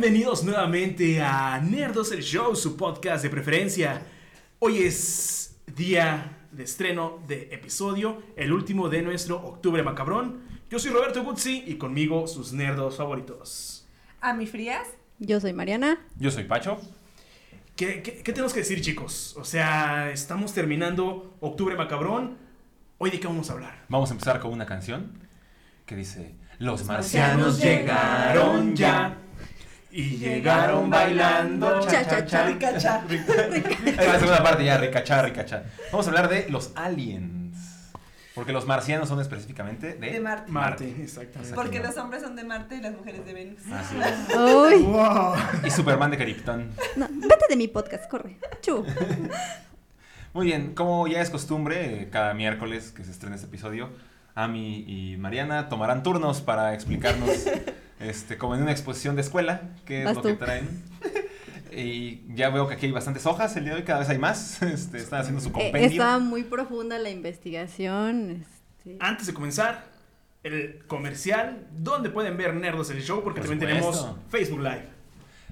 Bienvenidos nuevamente a Nerdos el Show, su podcast de preferencia. Hoy es día de estreno de episodio, el último de nuestro Octubre Macabrón. Yo soy Roberto Guzzi y conmigo sus nerdos favoritos. Ami Frías. Yo soy Mariana. Yo soy Pacho. ¿Qué, qué, qué tenemos que decir, chicos? O sea, estamos terminando Octubre Macabrón. ¿Hoy de qué vamos a hablar? Vamos a empezar con una canción que dice Los marcianos marcianos llegaron ya y llegaron bailando Cha, cha, cha. Ricacha. Es la segunda parte ya, ricachá, ricachá. Vamos a hablar de los aliens. Porque los marcianos son específicamente de, De Marte. Marte, exactamente. Porque los hombres son de Marte y las mujeres de Venus. Así es. Uy, Wow. Y Superman de Krypton. no, vete de mi podcast, corre. Chu. Muy bien, como ya es costumbre, eh, cada miércoles que se estrena este episodio, Ami y Mariana tomarán turnos para explicarnos, este, como en una exposición de escuela, qué es lo tú. que traen. Y ya veo que aquí hay bastantes hojas el día de hoy, cada vez hay más. Este, están haciendo su Eh, compendio. estaba muy profunda la investigación. este, Antes de comenzar, el comercial, donde pueden ver Nerdos el Show, porque Por también supuesto. tenemos Facebook Live.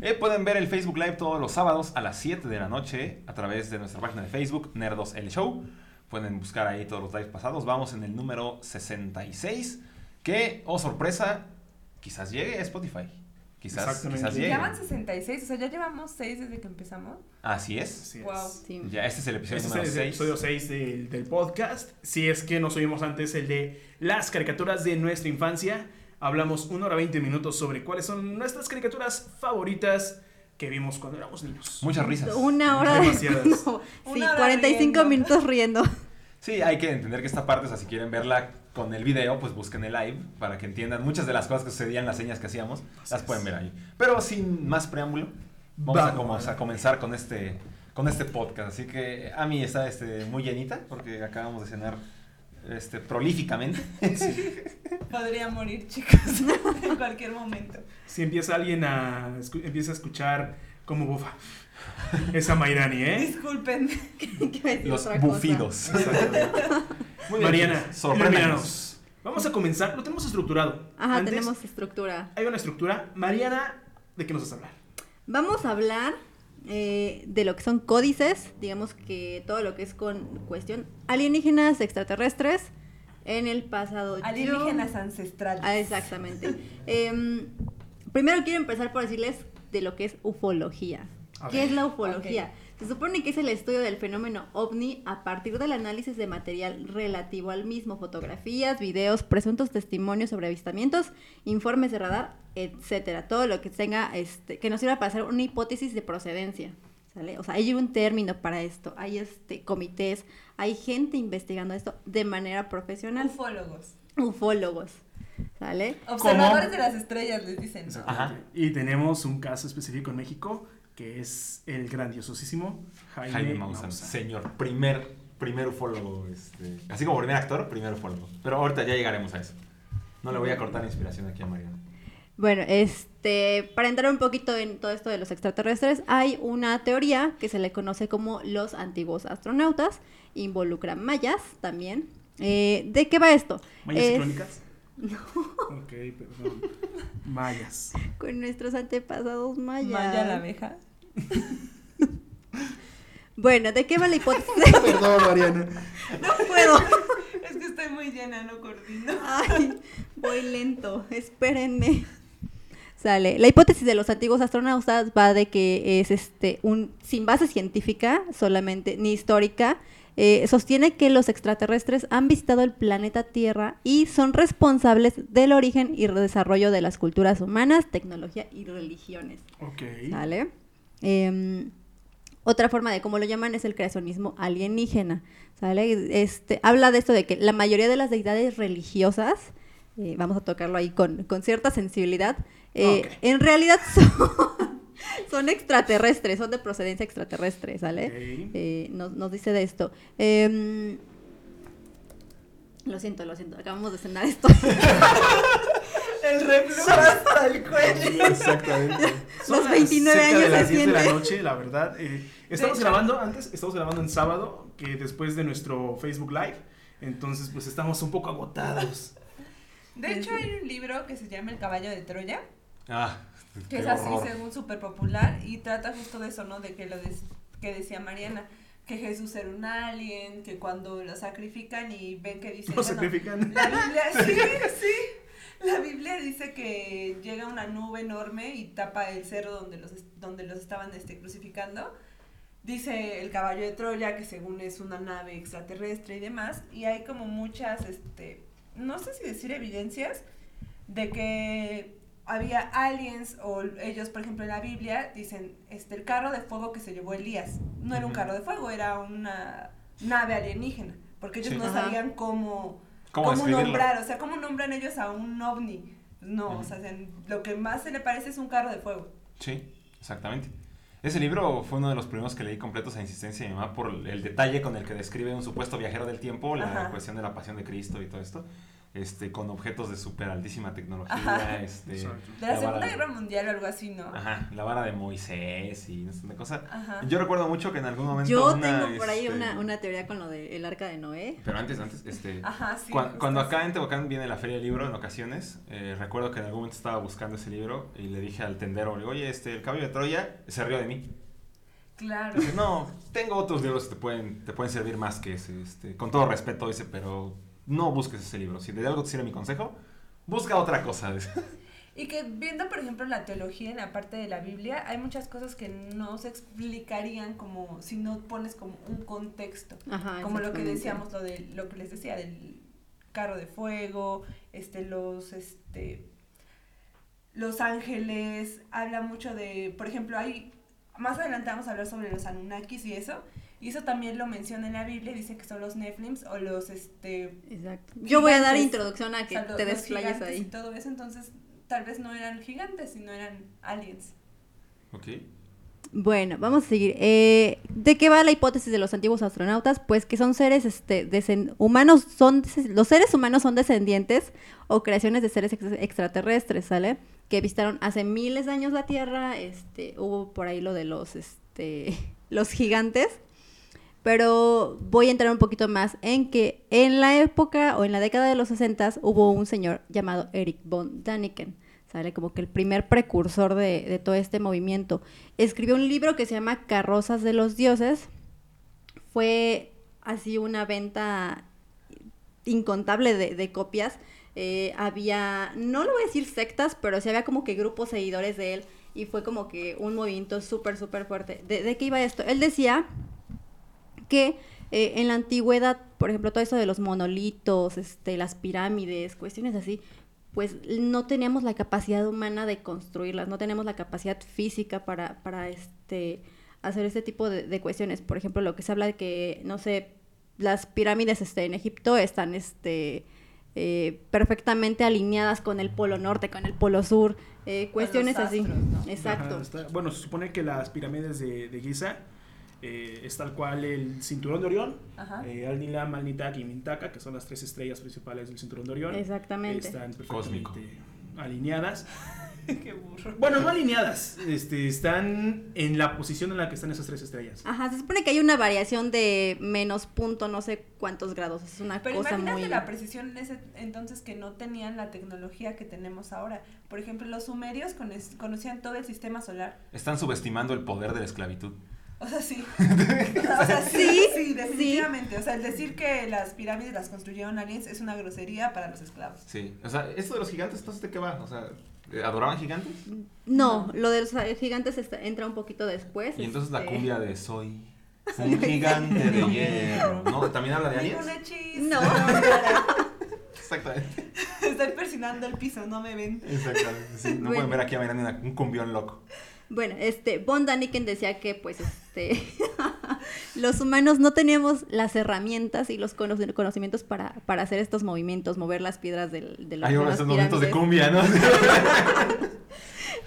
Eh, pueden ver el Facebook Live todos los sábados a las 7 de la noche a través de nuestra página de Facebook, Nerdos El Show. Pueden buscar ahí todos los lives pasados. Vamos en el número 66, que, oh sorpresa, quizás llegue a Spotify. Quizás, Exactamente. quizás llegue. Ya van 66, o sea, ya llevamos 6 desde que empezamos. Así es. Así Wow. es. sí. Ya, este es el episodio Este número es el 6. episodio 6 del, del podcast. Si es que nos oímos antes el de las caricaturas de nuestra infancia, hablamos una hora 20 minutos sobre cuáles son nuestras caricaturas favoritas que vimos cuando éramos niños. Muchas risas. Una hora de... Demasiadas. No, sí, Una hora 45 riendo. minutos riendo. Sí, hay que entender que esta parte, o sea, si quieren verla con el video, pues busquen el live para que entiendan muchas de las cosas que sucedían, las señas que hacíamos, las pueden ver ahí. Pero sin más preámbulo, vamos, a, Vamos. como- a comenzar con este, con este podcast. Así que a mí está este, muy llenita porque acabamos de cenar este, prolíficamente. Podría morir, chicos, en cualquier momento. Si empieza alguien a, escu- empieza a escuchar como bufa. Esa Mairani, ¿eh? Disculpen. ¿Qué iba a decir Los bufidos. Mariana, Muy chicos, sorpréndanos. Vamos a comenzar, lo tenemos estructurado. Ajá, Antes, tenemos estructura. Hay una estructura. Mariana, ¿de qué nos vas a hablar? Vamos a hablar eh, de lo que son códices, digamos que todo lo que es con cuestión alienígenas, extraterrestres, en el pasado. Yo- Alienígenas ancestrales. Ah, exactamente. Em, primero quiero empezar por decirles de lo que es ufología. A ¿Qué ver. es la ufología? Se supone que es el estudio del fenómeno ovni a partir del análisis de material relativo al mismo, fotografías, videos, presuntos testimonios sobre avistamientos, informes de radar, etcétera, todo lo que tenga este que nos sirva para hacer una hipótesis de procedencia, ¿sale? O sea, hay un término para esto, hay este comités, hay gente investigando esto de manera profesional, Ufólogos. ufólogos, ¿sale? Observadores de las estrellas, les dicen. Exactamente. Y tenemos un caso específico en México que es el grandiosísimo Jaime, Jaime Maussan, Maussan. señor, primer, primer ufólogo. Este, así como primer actor, primer ufólogo. Pero ahorita ya llegaremos a eso. No le voy a cortar la inspiración aquí a Mariana. Bueno, este, para entrar un poquito en todo esto de los extraterrestres, hay una teoría que se le conoce como los antiguos astronautas, involucra mayas también. Eh, ¿De qué va esto? ¿Mayas y Es- crónicas? No. Ok, perdón. Mayas. Con nuestros antepasados mayas. Maya la abeja. Bueno, ¿de qué va la hipótesis? Perdón, Mariana. no puedo. Es que estoy muy llena, no coordino. Ay, voy lento, espérenme. Sale. La hipótesis de los antiguos astronautas va de que es este un sin base científica solamente ni histórica. Eh, sostiene que los extraterrestres han visitado el planeta Tierra y son responsables del origen y desarrollo de las culturas humanas, tecnología y religiones. Ok. ¿Sale? Em, otra forma de cómo lo llaman es el creacionismo alienígena. ¿Sale? Este, habla de esto de que la mayoría de las deidades religiosas, eh, vamos a tocarlo ahí con, con cierta sensibilidad, eh, en realidad son, son extraterrestres, son de procedencia extraterrestre, ¿sale? Eh, nos, nos dice de esto. Em, lo siento, lo siento, acabamos de cenar esto. El reflujo hasta el cuello. Exactamente. Los las 29 cerca años de las se 10 de la noche, la verdad. eh, estamos grabando antes, estamos grabando en sábado, que después de nuestro Facebook Live. Entonces, pues estamos un poco agotados. De hecho, hay un libro que se llama El caballo de Troya, Ah, que es así según súper popular y trata justo de eso, ¿no? De que lo des- que decía Mariana, que Jesús era un alien, que cuando lo sacrifican y ven que dice... Lo bueno, sacrifican. La Biblia, sí, sí. La Biblia dice que llega una nube enorme y tapa el cerro donde los, donde los estaban este, crucificando. Dice el caballo de Troya, que según es una nave extraterrestre y demás. Y hay como muchas, este, no sé si decir evidencias, de que había aliens o ellos, por ejemplo, en la Biblia dicen, este, el carro de fuego que se llevó Elías. No era un carro de fuego, era una nave alienígena. Porque ellos Sí. no Ajá. sabían cómo, ¿Cómo nombrar, o sea, cómo nombran ellos a un ovni. No, o sea, en- lo que más se le parece es un carro de fuego. Sí, exactamente. Ese libro fue uno de los primeros que leí completos a insistencia de mi mamá por el detalle con el que describe un supuesto viajero del tiempo, la Ajá. cuestión de la pasión de Cristo y todo esto, este, con objetos de súper altísima tecnología, Ajá. este. De la La Segunda de- Guerra Mundial o algo así, ¿no? ajá, la vara de Moisés y esta cosa. Ajá. Yo recuerdo mucho que en algún momento Yo una, tengo por ahí este, una, una teoría con lo del arca de Noé. Pero antes, antes, este... Ajá, sí. Cuando acá en Tehuacán viene la feria del libro en ocasiones, eh, recuerdo que en algún momento estaba buscando ese libro y le dije al tendero, le digo, oye, este, el caballo de Troya se rió de mí. Claro. Dice, no, tengo otros libros que te pueden, te pueden servir más que ese, este, con todo respeto dice, pero no busques ese libro. Si de algo te sirve mi consejo, busca otra cosa. Y que viendo, por ejemplo, la teología en la parte de la Biblia, hay muchas cosas que no se explicarían como si no pones como un contexto. Ajá, como lo que decíamos, lo de lo que les decía del carro de fuego, este, los, este, los ángeles, habla mucho de, por ejemplo, hay, más adelante vamos a hablar sobre los Anunnakis y eso, y eso también lo menciona en la Biblia, dice que son los Nephilims o los, este, Exacto. Yo voy a dar Gigantes. introducción a que o sea, te desplayes gigantes y ahí. todo eso, entonces tal vez no eran gigantes, sino eran aliens. Ok. Bueno, vamos a seguir. Eh, ¿De qué va la hipótesis de los antiguos astronautas? Pues que son seres este, descend- humanos, son los seres humanos son descendientes o creaciones de seres ex- extraterrestres, ¿sale? Que visitaron hace miles de años la Tierra, este, hubo por ahí lo de los, este, los gigantes, pero voy a entrar un poquito más en que en la época o en la década de los 60 hubo un señor llamado Eric von Daniken, ¿sale? Como que el primer precursor de, todo este movimiento. Escribió un libro que se llama Carrozas de los Dioses. Fue así una venta incontable de, de copias. Eh, había, no lo voy a decir sectas, pero sí había como que grupos seguidores de él y fue como que un movimiento súper, súper fuerte. ¿De, ¿De qué iba esto? Él decía que eh, en la antigüedad, por ejemplo, todo eso de los monolitos, este, las pirámides, cuestiones así, pues no teníamos la capacidad humana de construirlas, no tenemos la capacidad física para, para este, hacer este tipo de, de cuestiones. Por ejemplo, lo que se habla de que, no sé, las pirámides este, en Egipto están este, eh, perfectamente alineadas con el polo norte, con el polo sur, eh, cuestiones así. Exacto. Ajá, está- bueno, se supone que las pirámides de, de Giza eh, es tal cual el cinturón de Orión, eh, Alnilam, Alnitak y Mintaka, que son las tres estrellas principales del cinturón de Orión. Exactamente. Están Cósmico. perfectamente alineadas. Qué burro. Bueno, no alineadas, este, están en la posición en la que están esas tres estrellas. Ajá, se supone que hay una variación de menos punto no sé cuántos grados. Es una Pero cosa imagínate muy... la precisión en ese entonces que no tenían la tecnología que tenemos ahora. Por ejemplo, los sumerios conocían todo el sistema solar. Están subestimando el poder de la esclavitud. O sea, sí. o sea, sí, Sí, sí, definitivamente. O sea, el decir que las pirámides las construyeron aliens es una grosería para los esclavos. Sí. O sea, esto de los gigantes, entonces, ¿de qué va? O sea, ¿adoraban gigantes? No, lo de los eh, gigantes está- entra un poquito después. Y entonces la este, cumbia de soy un gigante de hierro. ¿No? ¿También habla de aliens? No. Exactamente. Estoy persinando el piso, no me ven. Exactamente. Sí, no Bueno. pueden ver aquí a Miranda una- un cumbión loco. Bueno, este, Von Daniken decía que, pues, este, los humanos no teníamos las herramientas y los cono- conocimientos para, para hacer estos movimientos, mover las piedras del, de, las- Hay estos momentos de cumbia, ¿no?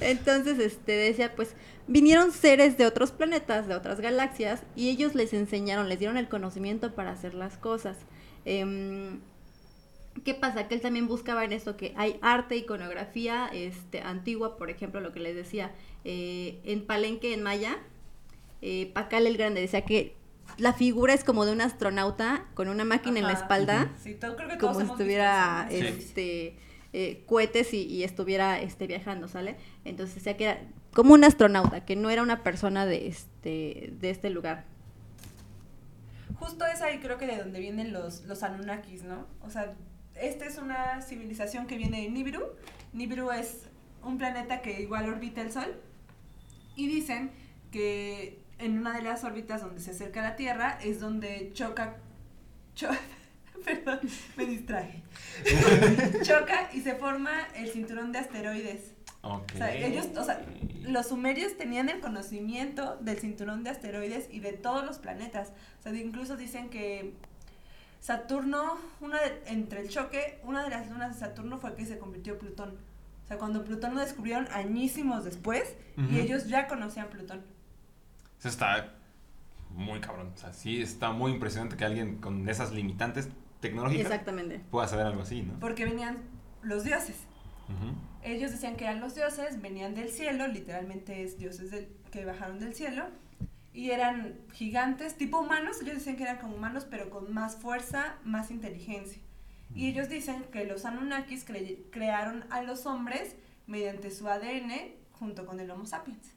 Entonces, este, decía, pues, vinieron seres de otros planetas, de otras galaxias, y ellos les enseñaron, les dieron el conocimiento para hacer las cosas. Em, ¿Qué pasa? Que él también buscaba en esto que hay arte, iconografía este, antigua, por ejemplo, lo que les decía, eh, en Palenque, en Maya, eh, Pacal el Grande decía que la figura es como de un astronauta con una máquina en la espalda, Sí, todo, creo que como eso, ¿no? Sí. este eh, cohetes y, y estuviera este, viajando, ¿sale? Entonces decía que era como un astronauta, que no era una persona de este, de este lugar. Justo es ahí creo que de donde vienen los, los Anunnakis, ¿no? O sea, esta es una civilización que viene de Nibiru. Nibiru es un planeta que igual orbita el Sol. Y dicen que en una de las órbitas donde se acerca a la Tierra es donde choca... cho- perdón, me distraje. choca y se forma el cinturón de asteroides. Ok. O sea, ellos, o sea, los sumerios tenían el conocimiento del cinturón de asteroides y de todos los planetas. O sea, incluso dicen que Saturno, una de- entre el choque, una de las lunas de Saturno fue que se convirtió en Plutón. O sea, cuando Plutón lo descubrieron añísimos después y ellos ya conocían Plutón. Eso está muy cabrón. O sea, sí está muy impresionante que alguien con esas limitantes tecnológicas Exactamente. pueda saber algo así, ¿no? Porque venían los dioses. Ellos decían que eran los dioses, venían del cielo, literalmente es dioses del, que bajaron del cielo, y eran gigantes, tipo humanos, ellos decían que eran como humanos, pero con más fuerza, más inteligencia. Y ellos dicen que los Anunnakis cre- crearon a los hombres mediante su ADN junto con el Homo sapiens.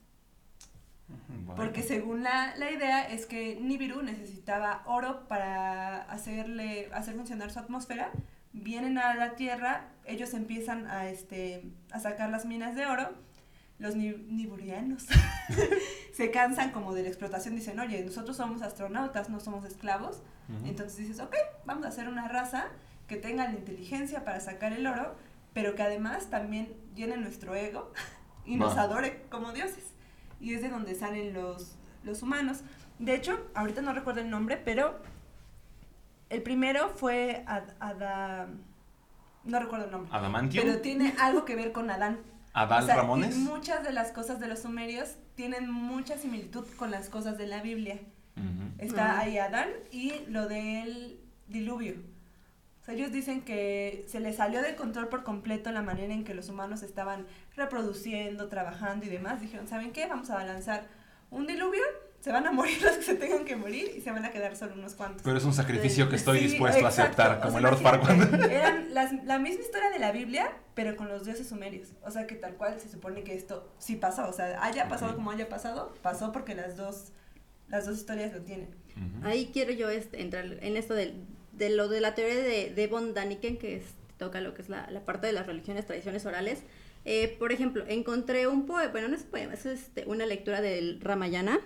Porque según la, la idea es que Nibiru necesitaba oro para hacerle, hacer funcionar su atmósfera. Vienen a la Tierra, ellos empiezan a, este, a sacar las minas de oro. Los ni- niburianos se cansan como de la explotación. Dicen, oye, nosotros somos astronautas, no somos esclavos. Entonces dices, ok, vamos a hacer una raza que tenga la inteligencia para sacar el oro, pero que además también llene nuestro ego y nos Va. adore como dioses. Y es de donde salen los, los humanos. De hecho, ahorita no recuerdo el nombre, pero el primero fue Ad- Adán. No recuerdo el nombre. Adamantium, Pero tiene algo que ver con Adán. Adal O sea, y Ramones. muchas de las cosas de los sumerios tienen mucha similitud con las cosas de la Biblia. Está Ajá. ahí Adán y lo del diluvio. O sea, ellos dicen que se les salió de control por completo la manera en que los humanos estaban reproduciendo, trabajando y demás. Dijeron, ¿saben qué? Vamos a lanzar un diluvio, se van a morir los que se tengan que morir y se van a quedar solo unos cuantos. Pero es un sacrificio que estoy Sí, dispuesto exacto. a aceptar, O como sea, el Lord Farquaad. Eran las- la misma historia de la Biblia, pero con los dioses sumerios. O sea, que tal cual se supone que esto sí pasó. O sea, haya pasado Ok. como haya pasado, pasó porque las dos, las dos historias lo tienen. Ujú. Ahí quiero yo este, entrar en esto del- de, lo de la teoría de, de von Daniken, que es- toca lo que es la, la parte de las religiones, tradiciones orales. Eh, por ejemplo, encontré un poema, bueno, no es poema, es este, una lectura del Ramayana,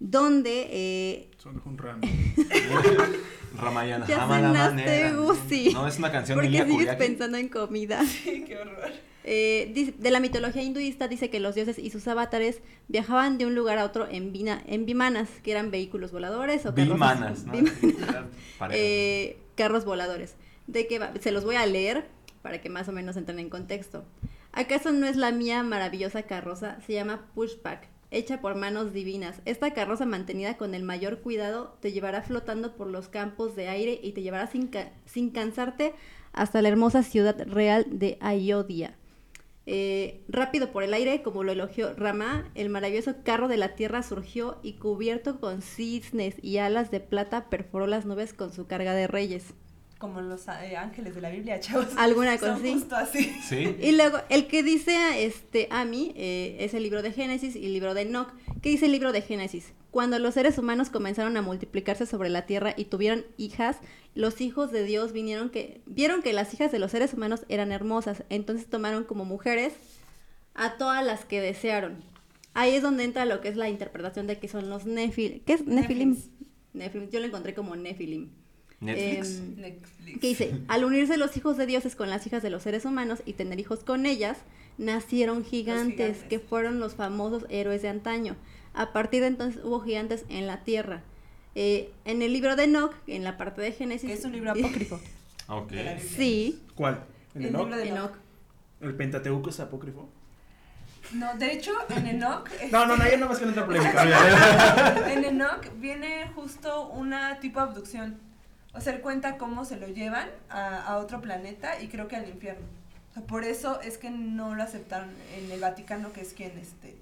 donde eh, Son un ramo. Ramayana. Ya Ramayana cenaste, manera. Gusi. No, es una canción de porque sigues pensando en comida. Sí, qué horror. Eh, de la mitología hinduista dice que los dioses y sus avatares viajaban de un lugar a otro en, vina- en vimanas, que eran vehículos voladores o Bimanas, ¿no? eh, carros voladores. De que va- se los voy a leer para que más o menos entren en contexto. ¿Acaso no es la mía maravillosa carroza? Se llama Pushpak, hecha por manos divinas. Esta carroza mantenida con el mayor cuidado te llevará flotando por los campos de aire y te llevará sin, ca- sin cansarte hasta la hermosa ciudad real de Ayodhya. Eh, rápido por el aire, como lo elogió Rama, el maravilloso carro de la tierra surgió y cubierto con cisnes y alas de plata perforó las nubes con su carga de reyes. Como los eh, ángeles de la Biblia, chavos. Alguna cosa así. justo así. Sí. Y luego, el que dice este Ami eh, es el libro de Génesis y el libro de Enoch. ¿Qué dice el libro de Génesis? Cuando los seres humanos comenzaron a multiplicarse sobre la tierra y tuvieron hijas, los hijos de Dios vinieron que vieron que las hijas de los seres humanos eran hermosas, entonces tomaron como mujeres a todas las que desearon. Ahí es donde entra lo que es la interpretación de que son los Nefil. ¿Qué es Nefilim? Nefilim. Yo lo encontré como Nefilim. Netflix. Em, Netflix. que dice, al unirse los hijos de dioses con las hijas de los seres humanos y tener hijos con ellas, nacieron gigantes, gigantes. que fueron los famosos héroes de antaño. A partir de entonces hubo gigantes en la tierra. Eh, en el libro de Enoch, en la parte de Génesis... Es un libro apócrifo. ok. Biblia. Sí, ¿Cuál? ¿El El Enoch? libro de Enoch. ¿El Pentateuco es apócrifo? No, de hecho, en Enoch. No, no, no, ya no más que no polémica. En Enoch viene justo una tipo de abducción. O sea, él cuenta cómo se lo llevan a, a otro planeta y creo que al infierno. O sea, por eso es que no lo aceptaron en el Vaticano, que es quien este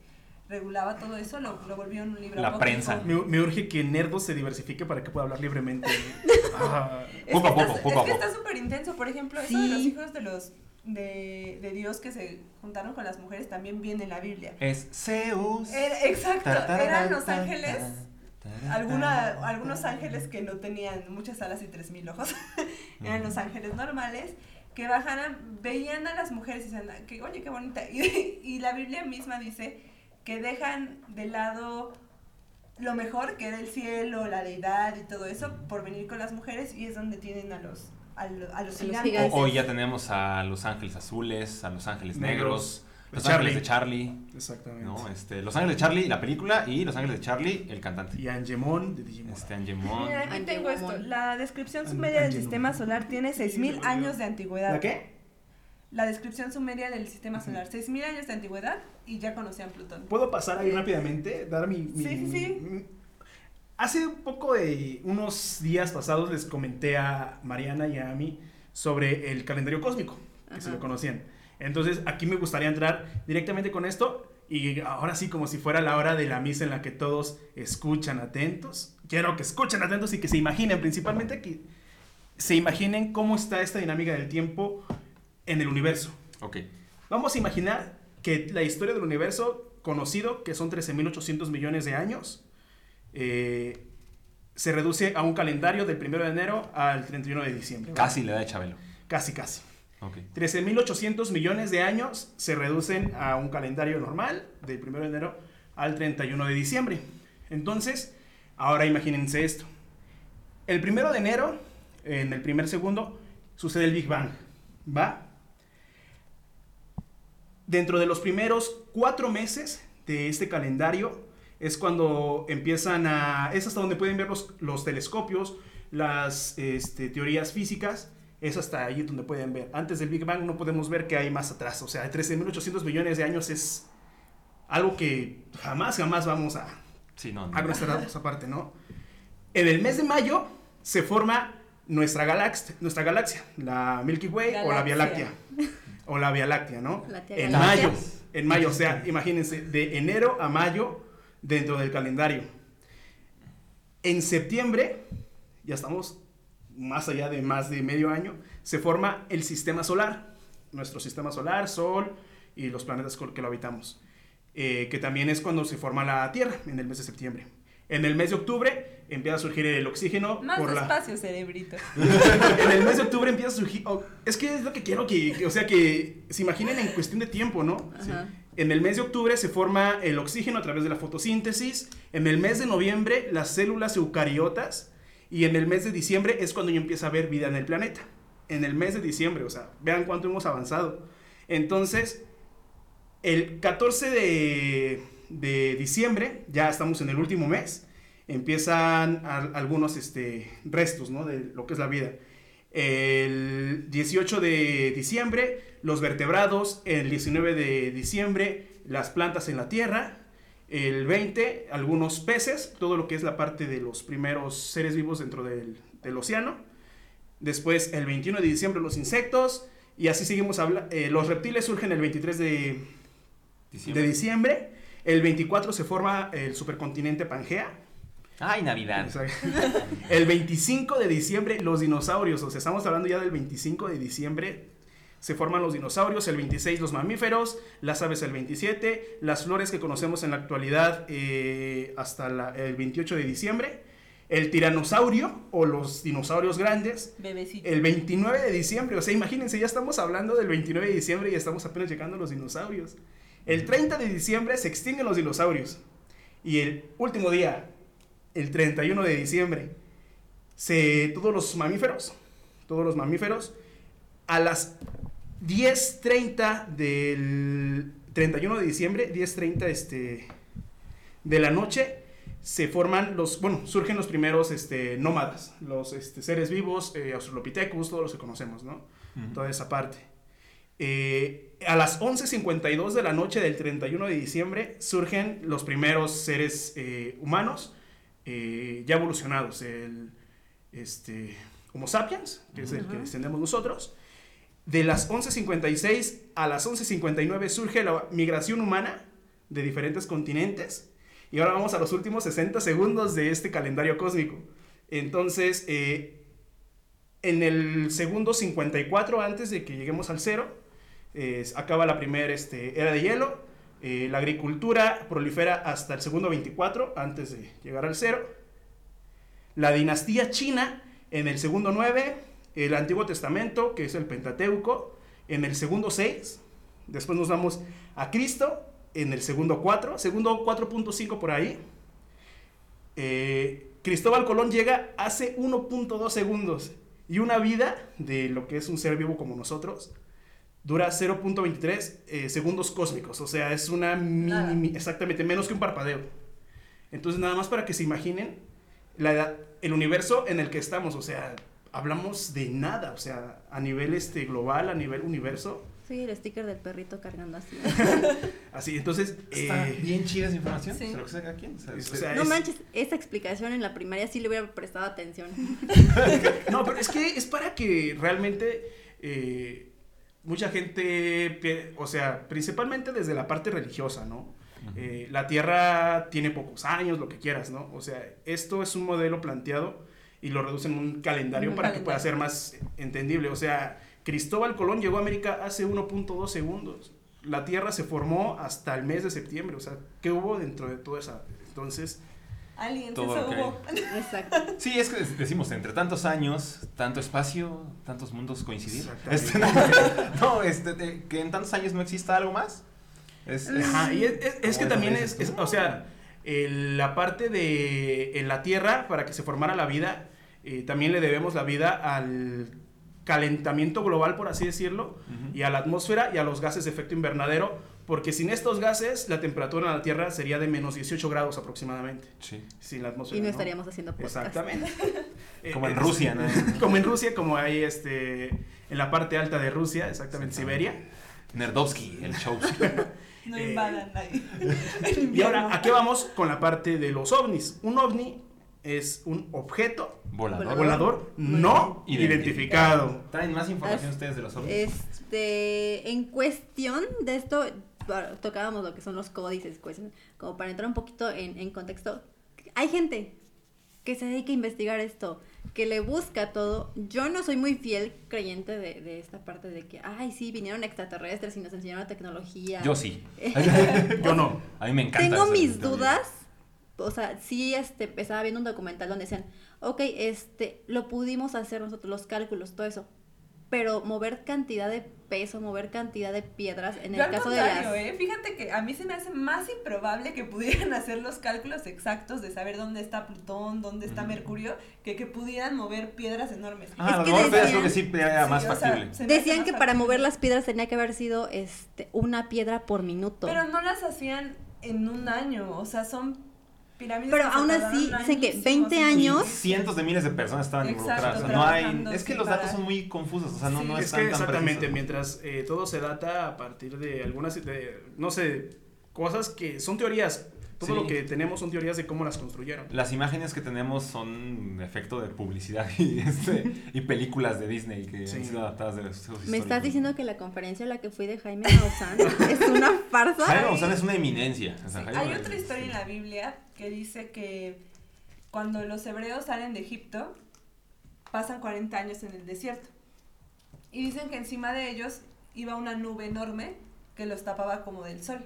regulaba todo eso, lo, lo volvieron un libro La apócrifo. prensa. Me, me urge que Nerdo se diversifique para que pueda hablar libremente. Ah, Es Poco a que poco, está- poco a es que poco. está súper intenso, por ejemplo, eso de los Sí. hijos de los de, de Dios que se juntaron con las mujeres también viene en la Biblia. Es Zeus. Era- exacto, eran los ángeles, alguna, tan. algunos ángeles que no tenían muchas alas y tres mil ojos, eran los ángeles normales, que bajaran, veían a las mujeres y decían, "Ah, que, oye, qué bonita. Y, y la Biblia misma dice que dejan de lado lo mejor, que era el cielo, la deidad y todo eso, por venir con las mujeres, y es donde tienen a los, a, lo- a los gigantes. gigantes. Hoy ya tenemos a los ángeles azules, a los ángeles negros, Negros, los Charlie. ángeles de Charlie, Exactamente. ¿no? Este, los ángeles de Charlie, la película, y los ángeles de Charlie, el cantante. Y Angemon de Digimon. Este, Angemon. Mira, aquí tengo esto. La descripción An- sumeria del sistema solar tiene 6.000 años de antigüedad. ¿La qué? La descripción sumeria del sistema solar, 6.000 años de antigüedad y ya conocían Plutón. ¿Puedo pasar ahí rápidamente? Dar mi... mi- Sí, sí, sí. mi- Hace un poco de unos días pasados les comenté a Mariana y a mí sobre el calendario cósmico, que se lo conocían. Entonces aquí me gustaría entrar directamente con esto y ahora sí como si fuera la hora de la misa en la que todos escuchan atentos. Quiero que escuchen atentos y que se imaginen, principalmente que se imaginen cómo está esta dinámica del tiempo en el universo. Ok. Vamos a imaginar que la historia del universo conocido, que son 13.800 millones de años, eh, se reduce a un calendario del 1 de enero al 31 de diciembre. Casi le da de Chabelo. Casi, casi. Ok. 13.800 millones de años se reducen a un calendario normal del 1 de enero al 31 de diciembre. Entonces, ahora imagínense esto. El 1 de enero, en el primer segundo, sucede el Big Bang. ¿Va? Dentro de los primeros cuatro meses de este calendario es cuando empiezan a... Es hasta donde pueden ver los, los telescopios, las este, teorías físicas. Es hasta ahí donde pueden ver. Antes del Big Bang no podemos ver que hay más atrás. O sea, 13.800 millones de años es algo que jamás, jamás vamos a, Sí, no. no. a nuestra esa parte, ¿no? En el mes de mayo se forma nuestra galaxia, nuestra galaxia, la Milky Way o la Vía Galaxia. Láctea. O la Vía Láctea, ¿no? La Tía En Galaxia. mayo, en mayo, o sea, imagínense, de enero a mayo dentro del calendario. En septiembre, ya estamos más allá de más de medio año, se forma el sistema solar, nuestro sistema solar, Sol y los planetas con que lo habitamos, eh, que también es cuando se forma la Tierra, en el mes de septiembre. En el mes de octubre empieza a surgir el oxígeno Más por la... despacio, cerebrito. en el mes de octubre empieza a surgir... oh, es que es lo que quiero que, que- O sea, que se imaginen en cuestión de tiempo, ¿no? Ajá. En el mes de octubre se forma el oxígeno a través de la fotosíntesis. En el mes de noviembre, las células eucariotas. Y en el mes de diciembre es cuando ya empieza a haber vida en el planeta. En el mes de diciembre, o sea, vean cuánto hemos avanzado. Entonces, el 14 de, diciembre, ya estamos en el último mes, empiezan algunos este, restos ¿no? de lo que es la vida. El 18 de diciembre, los vertebrados. El 19 de diciembre, las plantas en la tierra. El 20, algunos peces, todo lo que es la parte de los primeros seres vivos dentro del, del océano. Después, el 21 de diciembre, los insectos. Y así seguimos hablando. los reptiles surgen el 23 de, Diciembre. de diciembre. El 24 se forma el supercontinente Pangea. Ay, Navidad. El 25 de diciembre, los dinosaurios. O sea, estamos hablando ya del 25 de diciembre. Se forman los dinosaurios. El 26, los mamíferos. Las aves, el 27. Las flores que conocemos en la actualidad eh, hasta la- el 28 de diciembre. El tiranosaurio o los dinosaurios grandes. Bebecito. El 29 de diciembre, o sea, imagínense, ya estamos hablando del 29 de diciembre y estamos apenas llegando a los dinosaurios. El 30 de diciembre se extinguen los dinosaurios. Y el último día, el 31 de diciembre, se, todos los mamíferos, todos los mamíferos, a las 10.30 del 31 de diciembre, 10.30 este, de la noche, se forman los, bueno, surgen los primeros este, nómadas, los este, seres vivos, eh, Australopithecus, todos los que conocemos, ¿no? Toda esa parte. Eh, a las 11.52 de la noche del 31 de diciembre surgen los primeros seres eh, humanos eh, ya evolucionados, el este, Homo sapiens, que es el que descendemos nosotros. De las 11.56 a las 11.59 surge la migración humana de diferentes continentes. Y ahora vamos a los últimos 60 segundos de este calendario cósmico. Entonces, eh, en el segundo 54 antes de que lleguemos al cero, acaba la primera este, era de hielo, eh, la agricultura prolifera hasta el segundo 24 antes de llegar al cero, la dinastía china en el segundo 9, el Antiguo Testamento, que es el Pentateuco, en el segundo 6, después nos vamos a Cristo en el segundo 4, segundo 4.5 por ahí. Eh, Cristóbal Colón llega hace 1.2 segundos y una vida de lo que es un ser vivo como nosotros dura 0.23 eh, segundos cósmicos, o sea, es una mini, exactamente menos que un parpadeo. Entonces, nada más para que se imaginen la edad, el universo en el que estamos, o sea, hablamos de nada, o sea, a nivel este global, a nivel universo, Sí, el sticker del perrito cargando así. así, entonces, Está eh, bien chida esa información. Sí. Se lo. O sea, Es- es- o sea, No es- manches, esa explicación en la primaria sí le hubiera prestado atención. No, pero es que es para que realmente eh, mucha gente, o sea, principalmente desde la parte religiosa, ¿no? Eh, la Tierra tiene pocos años, lo que quieras, ¿no? O sea, esto es un modelo planteado y lo reducen en un calendario Un para que pueda calendario. ser más entendible. O sea, Cristóbal Colón llegó a América hace 1.2 segundos. La Tierra se formó hasta el mes de septiembre. O sea, ¿qué hubo dentro de todo eso? Entonces, Aliens, Todo eso hubo. Exacto. Sí, es que decimos, entre tantos años, tanto espacio, tantos mundos coincidir. Este, no, este, de- que en tantos años no exista algo más. Es, es- Ajá, y es, es- es que ¿Cómo también es, o sea, el- la parte de en la Tierra, para que se formara la vida, eh, también le debemos la vida al calentamiento global, por así decirlo, Ujú. y a la atmósfera y a los gases de efecto invernadero, porque sin estos gases la temperatura en la Tierra sería de menos 18 grados aproximadamente, Sí. sin la atmósfera. Y no ¿no? estaríamos haciendo podcast. Exactamente. Eh, Como en Rusia, ¿no? como en Rusia, como hay este, en la parte alta de Rusia, exactamente, Siberia. Nerdovsky, el show. No Eh, invadan ahí. Y ahora, ¿a qué vamos con la parte de los ovnis? Un ovni es un objeto Volador. volador no identificado. ¿Traen más información ustedes de los ovnis? Este, en cuestión de esto, tocábamos lo que son los códices, cuestiones, como para entrar un poquito en, en contexto. Hay gente que se dedica a investigar esto, que le busca todo. Yo no soy muy fiel creyente de, de esta parte de que, ay, sí, vinieron extraterrestres y nos enseñaron tecnología. Yo sí. Yo no. A mí me encanta. Tengo mis dudas. O sea, sí, este, estaba viendo un documental donde decían, ok, este, lo pudimos hacer nosotros, los cálculos, todo eso. Pero mover cantidad de peso, mover cantidad de piedras, en Yo el al caso de contrario, las... ¿eh? Fíjate que a mí se me hace más improbable que pudieran hacer los cálculos exactos de saber dónde está Plutón, dónde está. Mercurio, que que pudieran mover piedras enormes. Ah, Es los que decían- creo que sí era Sí, más o sea, hace Decían más que para factible. mover las piedras tenía que haber sido este, una piedra por minuto. Pero no las hacían en un año, o sea, son pirámides. Pero aún así, dicen que añísimos 20 en años- Y cientos de miles de personas estaban Exacto, involucradas. O sea, no hay, es que los datos parar. son muy confusos. O sea, no, Sí. no es que tan exactamente, precisos. mientras eh, todo se data a partir de algunas, de, no sé, cosas que son teorías. Todo Sí. lo que tenemos son teorías de cómo las construyeron. Las imágenes que tenemos son efecto de publicidad y, este, y películas de Disney que Sí. han sido adaptadas de sus ¿Me estás diciendo que la conferencia a la que fui de Jaime Maussan es una farsa? Jaime Maussan es una eminencia. o sea, Sí, Jaime Hay otra historia en la Biblia que dice que cuando los hebreos salen de Egipto, pasan 40 años en el desierto. Y dicen que encima de ellos iba una nube enorme que los tapaba como del sol.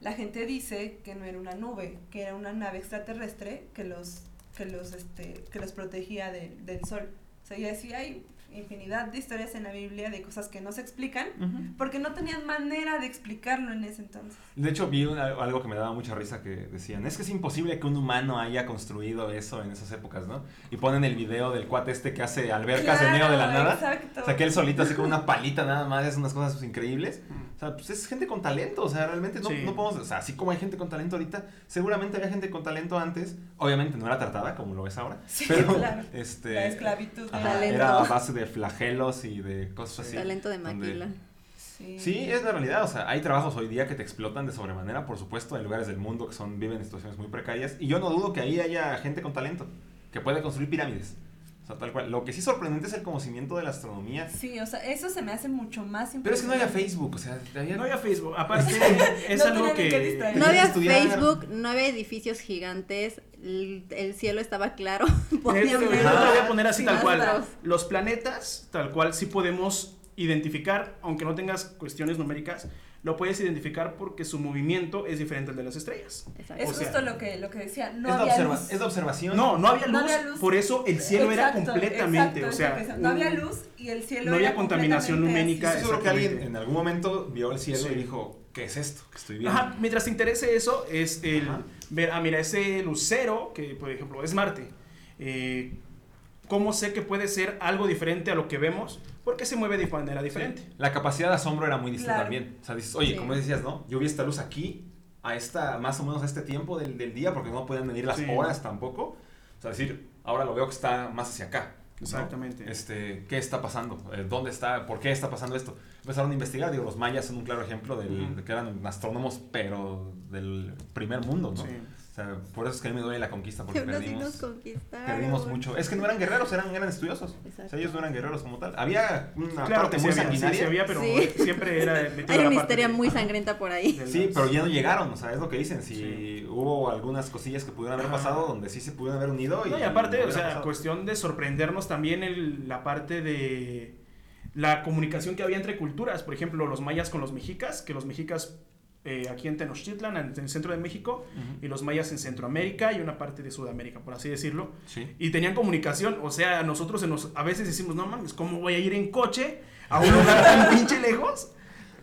La gente dice que no era una nube, que era una nave extraterrestre que los, que los, este, que los protegía de- del sol. O sea, y así hay infinidad de historias en la Biblia de cosas que no se explican porque no tenían manera de explicarlo en ese entonces. De hecho, vi una- algo que me daba mucha risa que decían, es que es imposible que un humano haya construido eso en esas épocas, ¿no? Y ponen el video del cuate este que hace albercas en medio de la nada. Exacto. O sea, que él solito así con una palita nada más, es unas cosas increíbles. O sea, pues es gente con talento, o sea, realmente no, Sí. no podemos, o sea, así como hay gente con talento ahorita, seguramente había gente con talento antes, obviamente no era tratada como lo es ahora, Sí, pero claro. este La esclavitud de ajá, Talento. era a base de flagelos y de cosas así. Talento de donde- maquila. Sí. Sí, es la realidad, o sea, hay trabajos hoy día que te explotan de sobremanera, por supuesto, hay lugares del mundo que son viven en situaciones muy precarias y yo no dudo que ahí haya gente con talento que puede construir pirámides. O sea, tal cual. Lo que sí sorprendente es el conocimiento de la astronomía. Sí, o sea, eso se me hace mucho más importante. Pero es que no había Facebook, o sea, había- No había Facebook. Aparte, es No algo que. distraer. No había que. Facebook, no había edificios gigantes, el, el cielo estaba claro. yo te lo voy a los poner así tal cual. Los planetas, tal cual, sí podemos identificar, aunque no tengas cuestiones numéricas, lo puedes identificar porque su movimiento es diferente al de las estrellas. Exacto. Es O sea, justo lo que, lo que decía, no es, de había observa- luz. es de observación. No, no había luz, No había luz. por eso el cielo era completamente, exacto, o sea, no había luz y el cielo no había era contaminación así. Estoy seguro que alguien Exactamente. en algún momento vio el cielo Sí. y dijo, ¿qué es esto que estoy viendo? Ajá, mientras te interese eso, es el Ajá. Ver, ah, mira, ese lucero, que por ejemplo es Marte, eh, ¿cómo sé que puede ser algo diferente a lo que vemos? Porque se mueve de manera diferente. La capacidad de asombro era muy distinta Claro. también. O sea, dices, oye, Sí. como decías, ¿no? Yo vi esta luz aquí, a esta, más o menos a este tiempo del, del día, porque no podían medir las Sí. horas tampoco. O sea, decir, ahora lo veo que está más hacia acá. ¿No? Exactamente. Este, ¿Qué está pasando? Eh, ¿Dónde está? ¿Por qué está pasando esto? Empezaron a investigar, digo, los mayas son un claro ejemplo del, de que eran astrónomos, pero del primer mundo, ¿no? Sí. O sea, por eso es que a mí me duele la conquista, porque así perdimos, nos conquistaron. perdimos mucho. Es que no eran guerreros, eran, eran estudiosos. O Exacto. sea, ellos no eran guerreros como tal. Había una Claro parte que sí muy había, sí, sanguinaria. sí había, pero Sí. siempre era Hay una historia muy sangrienta por ahí. Sí, pero ya no llegaron, o sea, es lo que dicen. Si Sí. hubo algunas cosillas que pudieron haber pasado donde sí se pudieron haber unido. Y, No, y aparte, no o sea, pasado. cuestión de sorprendernos también el- la parte de la comunicación que había entre culturas. Por ejemplo, los mayas con los mexicas, que los mexicas eh, aquí en Tenochtitlan, en el centro de México, y los mayas en Centroamérica y una parte de Sudamérica, por así decirlo. Sí. Y tenían comunicación, o sea, nosotros se nos, a veces decimos, no mames, ¿cómo voy a ir en coche a un lugar tan pinche lejos?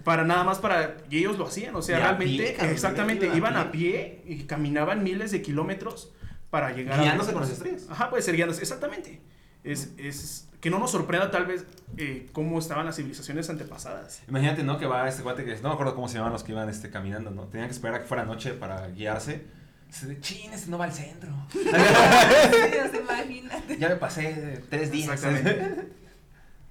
Para nada más para... Y ellos lo hacían, o sea, realmente, pie, exactamente, iban a pie y caminaban miles de kilómetros para llegar Guiándose a... con las estrellas. Ajá, puede ser guiándose, exactamente. Es, es que no nos sorprenda tal vez eh, cómo estaban las civilizaciones antepasadas. Imagínate, ¿no? Que va este cuate que no me acuerdo cómo se llamaban los que iban este, caminando, ¿no? Tenían que esperar a que fuera noche para guiarse. Se de, chin, este no va al centro. Imagínate. ya me pasé tres días. Exactamente.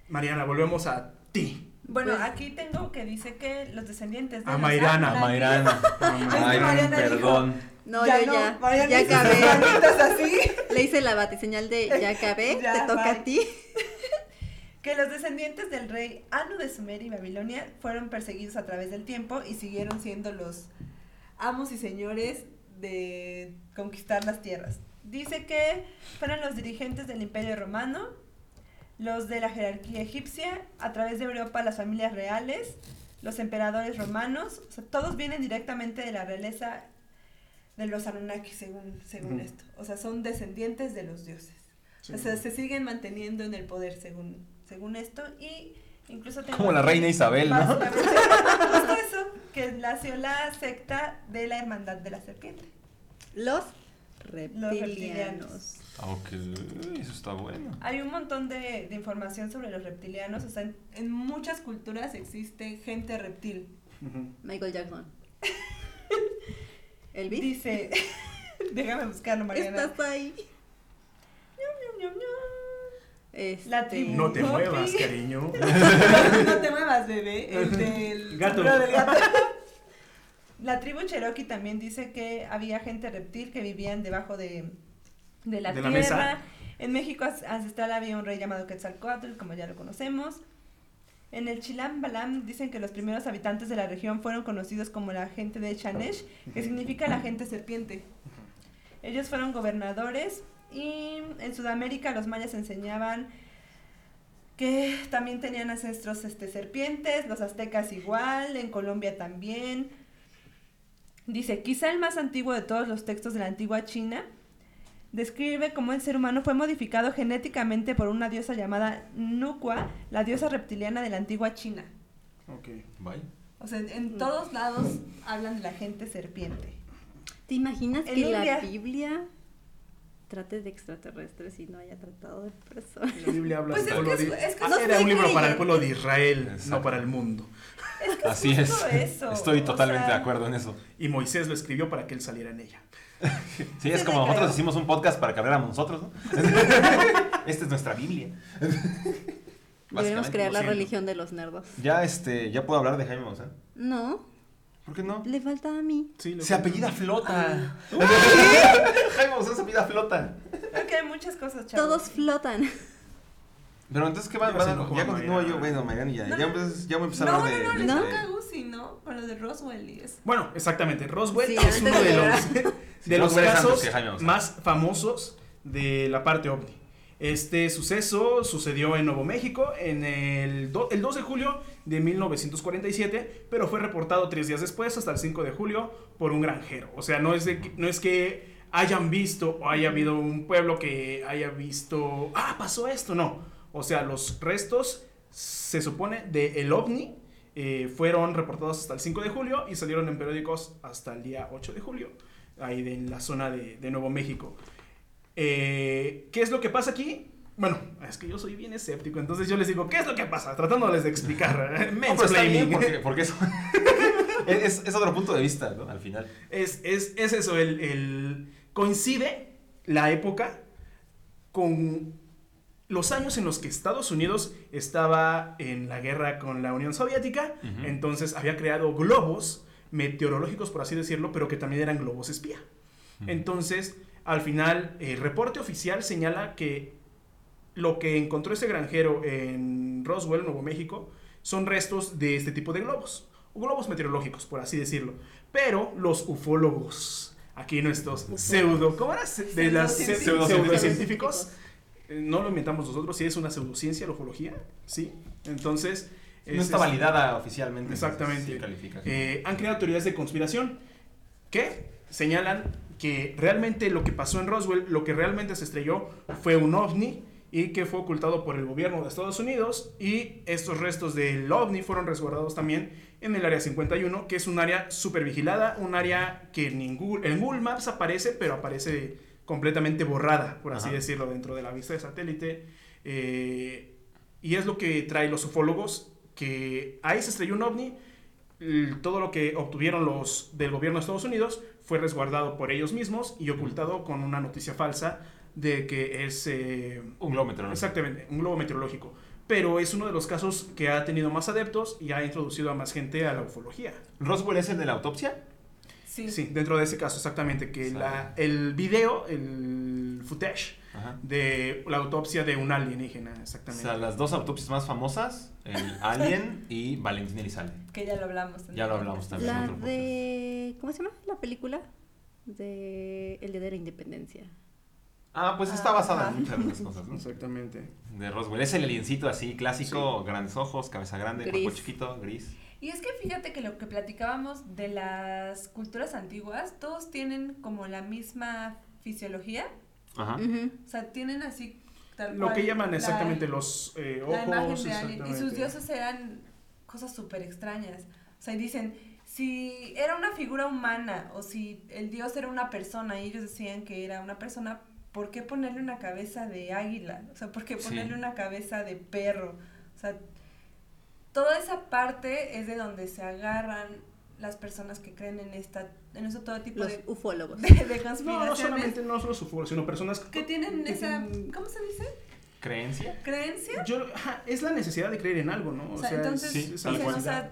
Mariana, volvemos a ti. Bueno, Pues- aquí tengo que dice que los descendientes de A Mayrana, Mayrana. Dijo- perdón. No, Ya yo no, ya. Mariana ya acabé. así. Le hice la batiseñal de ya acabé. Ya, te toca bye. a ti. que los descendientes del rey Anu de Sumeria y Babilonia fueron perseguidos a través del tiempo y siguieron siendo los amos y señores de conquistar las tierras. Dice que fueron los dirigentes del imperio romano, los de la jerarquía egipcia, a través de Europa las familias reales, los emperadores romanos, o sea, todos vienen directamente de la realeza de los Anunnaki, según, según esto. O sea, son descendientes de los dioses. Sí. O sea, se siguen manteniendo en el poder según, según esto y incluso tengo Como la reina Isabel, ¿no? justo eso, que nació la secta de la hermandad de la serpiente. Los reptilianos. reptilianos. Ah, Ok, eso está bueno. Hay un montón de, de información sobre los reptilianos, o sea, en, en muchas culturas existe gente reptil. Michael Jackson. Elvis. Dice, déjame buscarlo, Mariana. Estás ahí. Este, La tribu. No te muevas, cariño. no te muevas, bebé. El del Gato. del gato. La tribu Cherokee también dice que había gente reptil que vivían debajo de, de la ¿De la tierra. mesa? En México ancestral había un rey llamado Quetzalcóatl, como ya lo conocemos. En el Chilam Balam dicen que los primeros habitantes de la región fueron conocidos como la gente de Chanesh, que significa la gente serpiente. Ellos fueron gobernadores y en Sudamérica los mayas enseñaban que también tenían ancestros este, serpientes, los aztecas igual, en Colombia también. Dice, quizá el más antiguo de todos los textos de la antigua China describe cómo el ser humano fue modificado genéticamente por una diosa llamada Nukwa, la diosa reptiliana de la antigua China. Ok. Bye. O sea, en, todos lados hablan de la gente serpiente. ¿Te imaginas En que la India. Biblia trate de extraterrestres y no haya tratado de personas? La Biblia habla Pues del es es- es que Ah, no era un libro para el pueblo de Israel, no Exacto. para el mundo. Es que Así es eso. Estoy o totalmente sea, de acuerdo en eso. Y Moisés lo escribió para que él saliera en ella. Sí, es Sí, como nosotros creo. hicimos un podcast para que habláramos nosotros, ¿no? Esta es nuestra Biblia. Deberíamos Básicamente, crear la siento. religión de los nerdos. Ya, este, ya puedo hablar de Jaime Maussan. No, ¿Por qué no? le falta a mí. Sí, Se apellida Flota. Jaime Maussan se apellida Flota. Creo que hay muchas cosas, chavos. Todos flotan. Pero entonces, ¿qué va? Ya continúo yo. Bueno, Mariana, ya, No, ya, no. empiezas- ya voy a empezar No, a no, hablar de... no, les ¿No? toca a Gusi, ¿no? Con lo de Roswell y eso. Bueno, exactamente. Roswell Sí, es uno de los, de los es antes casos más famosos de la parte ovni. Este suceso sucedió en Nuevo México en el, do- el 2 de julio de 1947, pero fue reportado tres días después, hasta el 5 de julio, por un granjero. O sea, no es, de que- no es que hayan visto o haya habido un pueblo que haya visto, ah, pasó esto, no. O sea, los restos, se supone, de el ovni eh, fueron reportados hasta el 5 de julio y salieron en periódicos hasta el día 8 de julio, ahí de, en la zona de, de Nuevo México. Eh, ¿Qué es lo que pasa aquí? Bueno, es que yo soy bien escéptico, entonces yo les digo, ¿qué es lo que pasa? Tratándoles de explicar. No, está Mansplaining. bien, porque, porque eso es, es otro punto de vista, ¿no? Al final. Es, es, es eso, el, el- coincide la época con los años en los que Estados Unidos estaba en la guerra con la Unión Soviética, entonces había creado globos meteorológicos, por así decirlo, pero que también eran globos espía. Entonces, al final, el reporte oficial señala que lo que encontró ese granjero en Roswell, Nuevo México, son restos de este tipo de globos, o globos meteorológicos, por así decirlo. Pero los ufólogos, aquí nuestros pseudo, ¿cómo era? De las pse- Pseudocientíficos. Eh, no lo inventamos nosotros, sí es una pseudociencia, la ufología, sí. Entonces, No es- está es- validada oficialmente. Exactamente. Sí califica. eh, han creado teorías de conspiración que señalan que realmente lo que pasó en Roswell, lo que realmente se estrelló fue un ovni y que fue ocultado por el gobierno de Estados Unidos y estos restos del ovni fueron resguardados también en el área 51, que es un área súper vigilada, un área que en Google, en Google Maps aparece, pero aparece completamente borrada, por así Ajá. decirlo, dentro de la vista de satélite. Eh, y es lo que trae los ufólogos, que ahí se estrelló un ovni, todo lo que obtuvieron los del gobierno de Estados Unidos fue resguardado por ellos mismos y ocultado con una noticia falsa de que es eh, Un globo meteorológico. exactamente un globo meteorológico. Pero es uno de los casos que ha tenido más adeptos y ha introducido a más gente a la ufología. ¿Roswell es el de la autopsia? Sí. Sí, dentro de ese caso, exactamente, que la, el video, el footage Ajá. de la autopsia de un alienígena, O exactamente. sea, las dos autopsias más famosas, el Alien y Valentín Elizalde. Que ya lo hablamos. Ya lo hablamos también. La de. ¿Cómo se llama la película? De El Día de la Independencia. Ah, pues está basada en muchas de las cosas, ¿no? Exactamente. De Roswell. Es el aliencito así, clásico, grandes ojos, cabeza grande, Gris. cuerpo chiquito, gris. Y es que fíjate que lo que platicábamos de las culturas antiguas, todos tienen como la misma fisiología. Ajá. O sea, tienen así tal Lo cual que llaman la- exactamente los eh, la imagen ojos. de alien. Y sus dioses eran cosas súper extrañas. O sea, y dicen, si era una figura humana o si el dios era una persona y ellos decían que era una persona, ¿por qué ponerle una cabeza de águila? O sea, ¿por qué Sí. ponerle una cabeza de perro? O sea, toda esa parte es de donde se agarran las personas que creen en esta en eso todo tipo Los de, ufólogos. de, de No, no conspiraciones solamente no solo ufólogos, sino personas que tienen que esa tienen- ¿cómo se dice? ¿Creencia? creencia Yo, ajá, es la necesidad de creer en algo, ¿no? O sea, entonces, sí, dicen, o sea,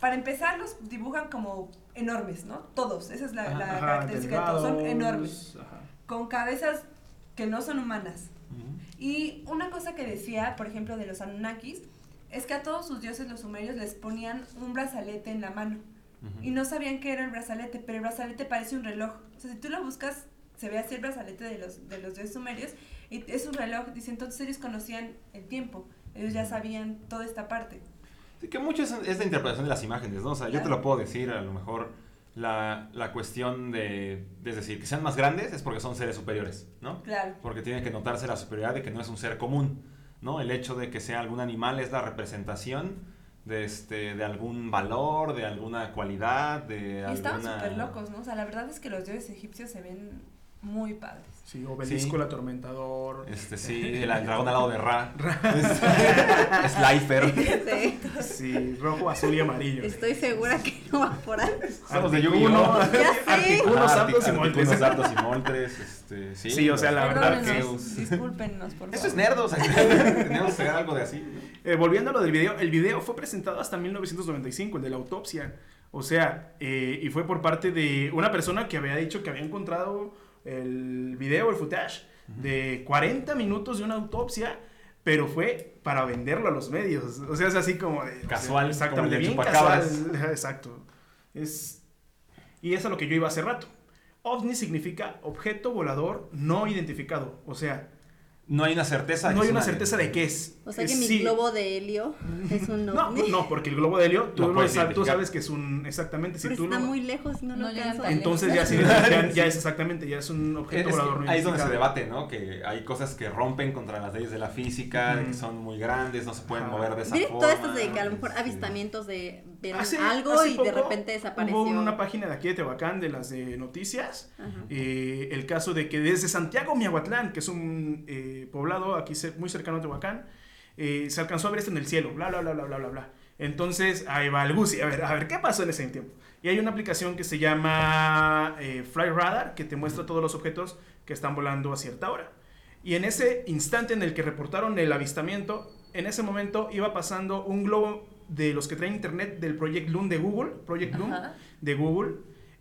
para empezar los dibujan como enormes, ¿no? Todos, esa es la, la Ajá, característica de todos, son enormes, ajá. con cabezas que no son humanas. Ujú. Y una cosa que decía, por ejemplo, de los Anunnakis, es que a todos sus dioses, los sumerios, les ponían un brazalete en la mano. Ujú. Y no sabían qué era el brazalete, pero el brazalete parece un reloj. O sea, si tú lo buscas, se ve así el brazalete de los, de los dioses sumerios, y es un reloj. Dice, entonces ellos conocían el tiempo, ellos ya sabían toda esta parte. Sí, que mucho es, es la interpretación de las imágenes, ¿no? O sea, yo te Claro. lo puedo decir, a lo mejor la, la cuestión de, es decir, que sean más grandes es porque son seres superiores, ¿no? Claro. Porque tiene que notarse la superioridad de que no es un ser común, ¿no? El hecho de que sea algún animal es la representación de, este, de algún valor, de alguna cualidad, de Y estaban alguna... súper locos, ¿no? O sea, la verdad es que los dioses egipcios se ven muy padres. Sí, obelisco, Sí. el atormentador. Este, sí, el, el dragón al lado de Ra. Este, Slifer. Sí. Sí, rojo, azul y amarillo. Estoy segura que no va por ahí. Son los de Yu-Gi-Oh! Ya sé. Articuno, Ah, Zapdos y Moltres. Y Moltres, este, sí. Sí, o sea, la verdad que- discúlpenos, por favor. Eso es nerdos, tenemos que hacer algo de así. Eh, volviendo a lo del video, el video fue presentado hasta 1995, el de la autopsia. O sea, eh, y fue por parte de una persona que había dicho que había encontrado el video, el footage, de 40 minutos de una autopsia, pero fue para venderlo a los medios. O sea, es así como de... o sea, Casual, exactamente, como bien casual. Exacto. Es, y es a lo que yo iba hace rato. OVNI significa objeto volador no identificado. O sea, No hay una certeza. de No que hay es una certeza de qué es. O sea que mi sí. globo de helio es un No, ovni. no, porque el globo de helio, tú, lo puedes sabes, tú identificar. sabes que es un. Exactamente, si Pero tú está lo. muy lejos y no, No lo tan Entonces ya, sí, ya, ya es exactamente, ya es un Es- objeto es volador no ahí es donde se debate, ¿no? Que hay cosas que rompen contra las leyes de la física, de que son muy grandes, no se pueden Ajá. mover de esa Miren forma. todas estas de que a lo mejor este, avistamientos de ver Hace- algo hace y de repente desapareció. Hubo una página de aquí de Tehuacán, de las de noticias, eh, el caso de que desde Santiago, Miahuatlán, que es un eh, poblado aquí muy cercano a Tehuacán, eh, se alcanzó a ver esto en el cielo, bla, bla, bla, bla, bla, bla, bla. Entonces, ahí va el Gusi, a ver, a ver, ¿qué pasó en ese tiempo? Y hay una aplicación que se llama eh, Fly Radar, que te muestra todos los objetos que están volando a cierta hora. Y en ese instante en el que reportaron el avistamiento, en ese momento iba pasando un globo de los que traen internet del Project Loon de Google, Project Ajá. de Google,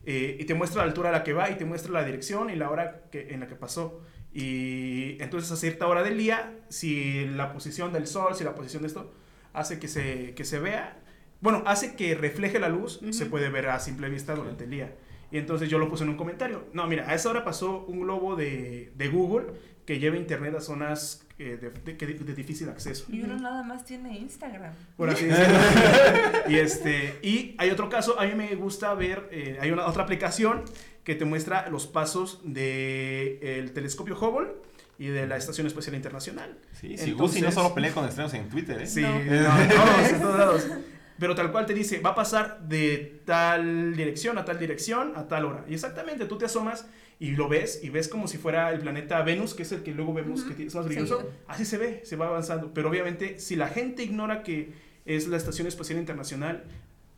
eh, y te muestra la altura a la que va y te muestra la dirección y la hora que, en la que pasó. Y entonces a cierta hora del día, si la posición del sol, si la posición de esto, hace que se, que se vea, bueno, hace que refleje la luz, se puede ver a simple vista durante el día. Y entonces yo lo puse en un comentario. No, mira, a esa hora pasó un globo de, de Google que lleva internet a zonas eh, de, de- que- de difícil acceso. Y uno nada más tiene Instagram. Por así decirlo. y, este, y hay otro caso, a mí me gusta ver, eh, hay una otra aplicación que te muestra los pasos del telescopio Hubble y de la Estación Espacial Internacional. Sí, si Entonces- Gusi no solo pelea con estrenos en Twitter, ¿eh? Sí, No. no, en todos, en todos lados. Pero tal cual te dice, va a pasar de tal dirección a tal dirección a tal hora. Y exactamente, tú te asomas y lo ves y ves como si fuera el planeta Venus, que es el que luego vemos Ujú. que es más brilloso. Seguido. Así se ve, se va avanzando. Pero obviamente, si la gente ignora que es la Estación Espacial Internacional,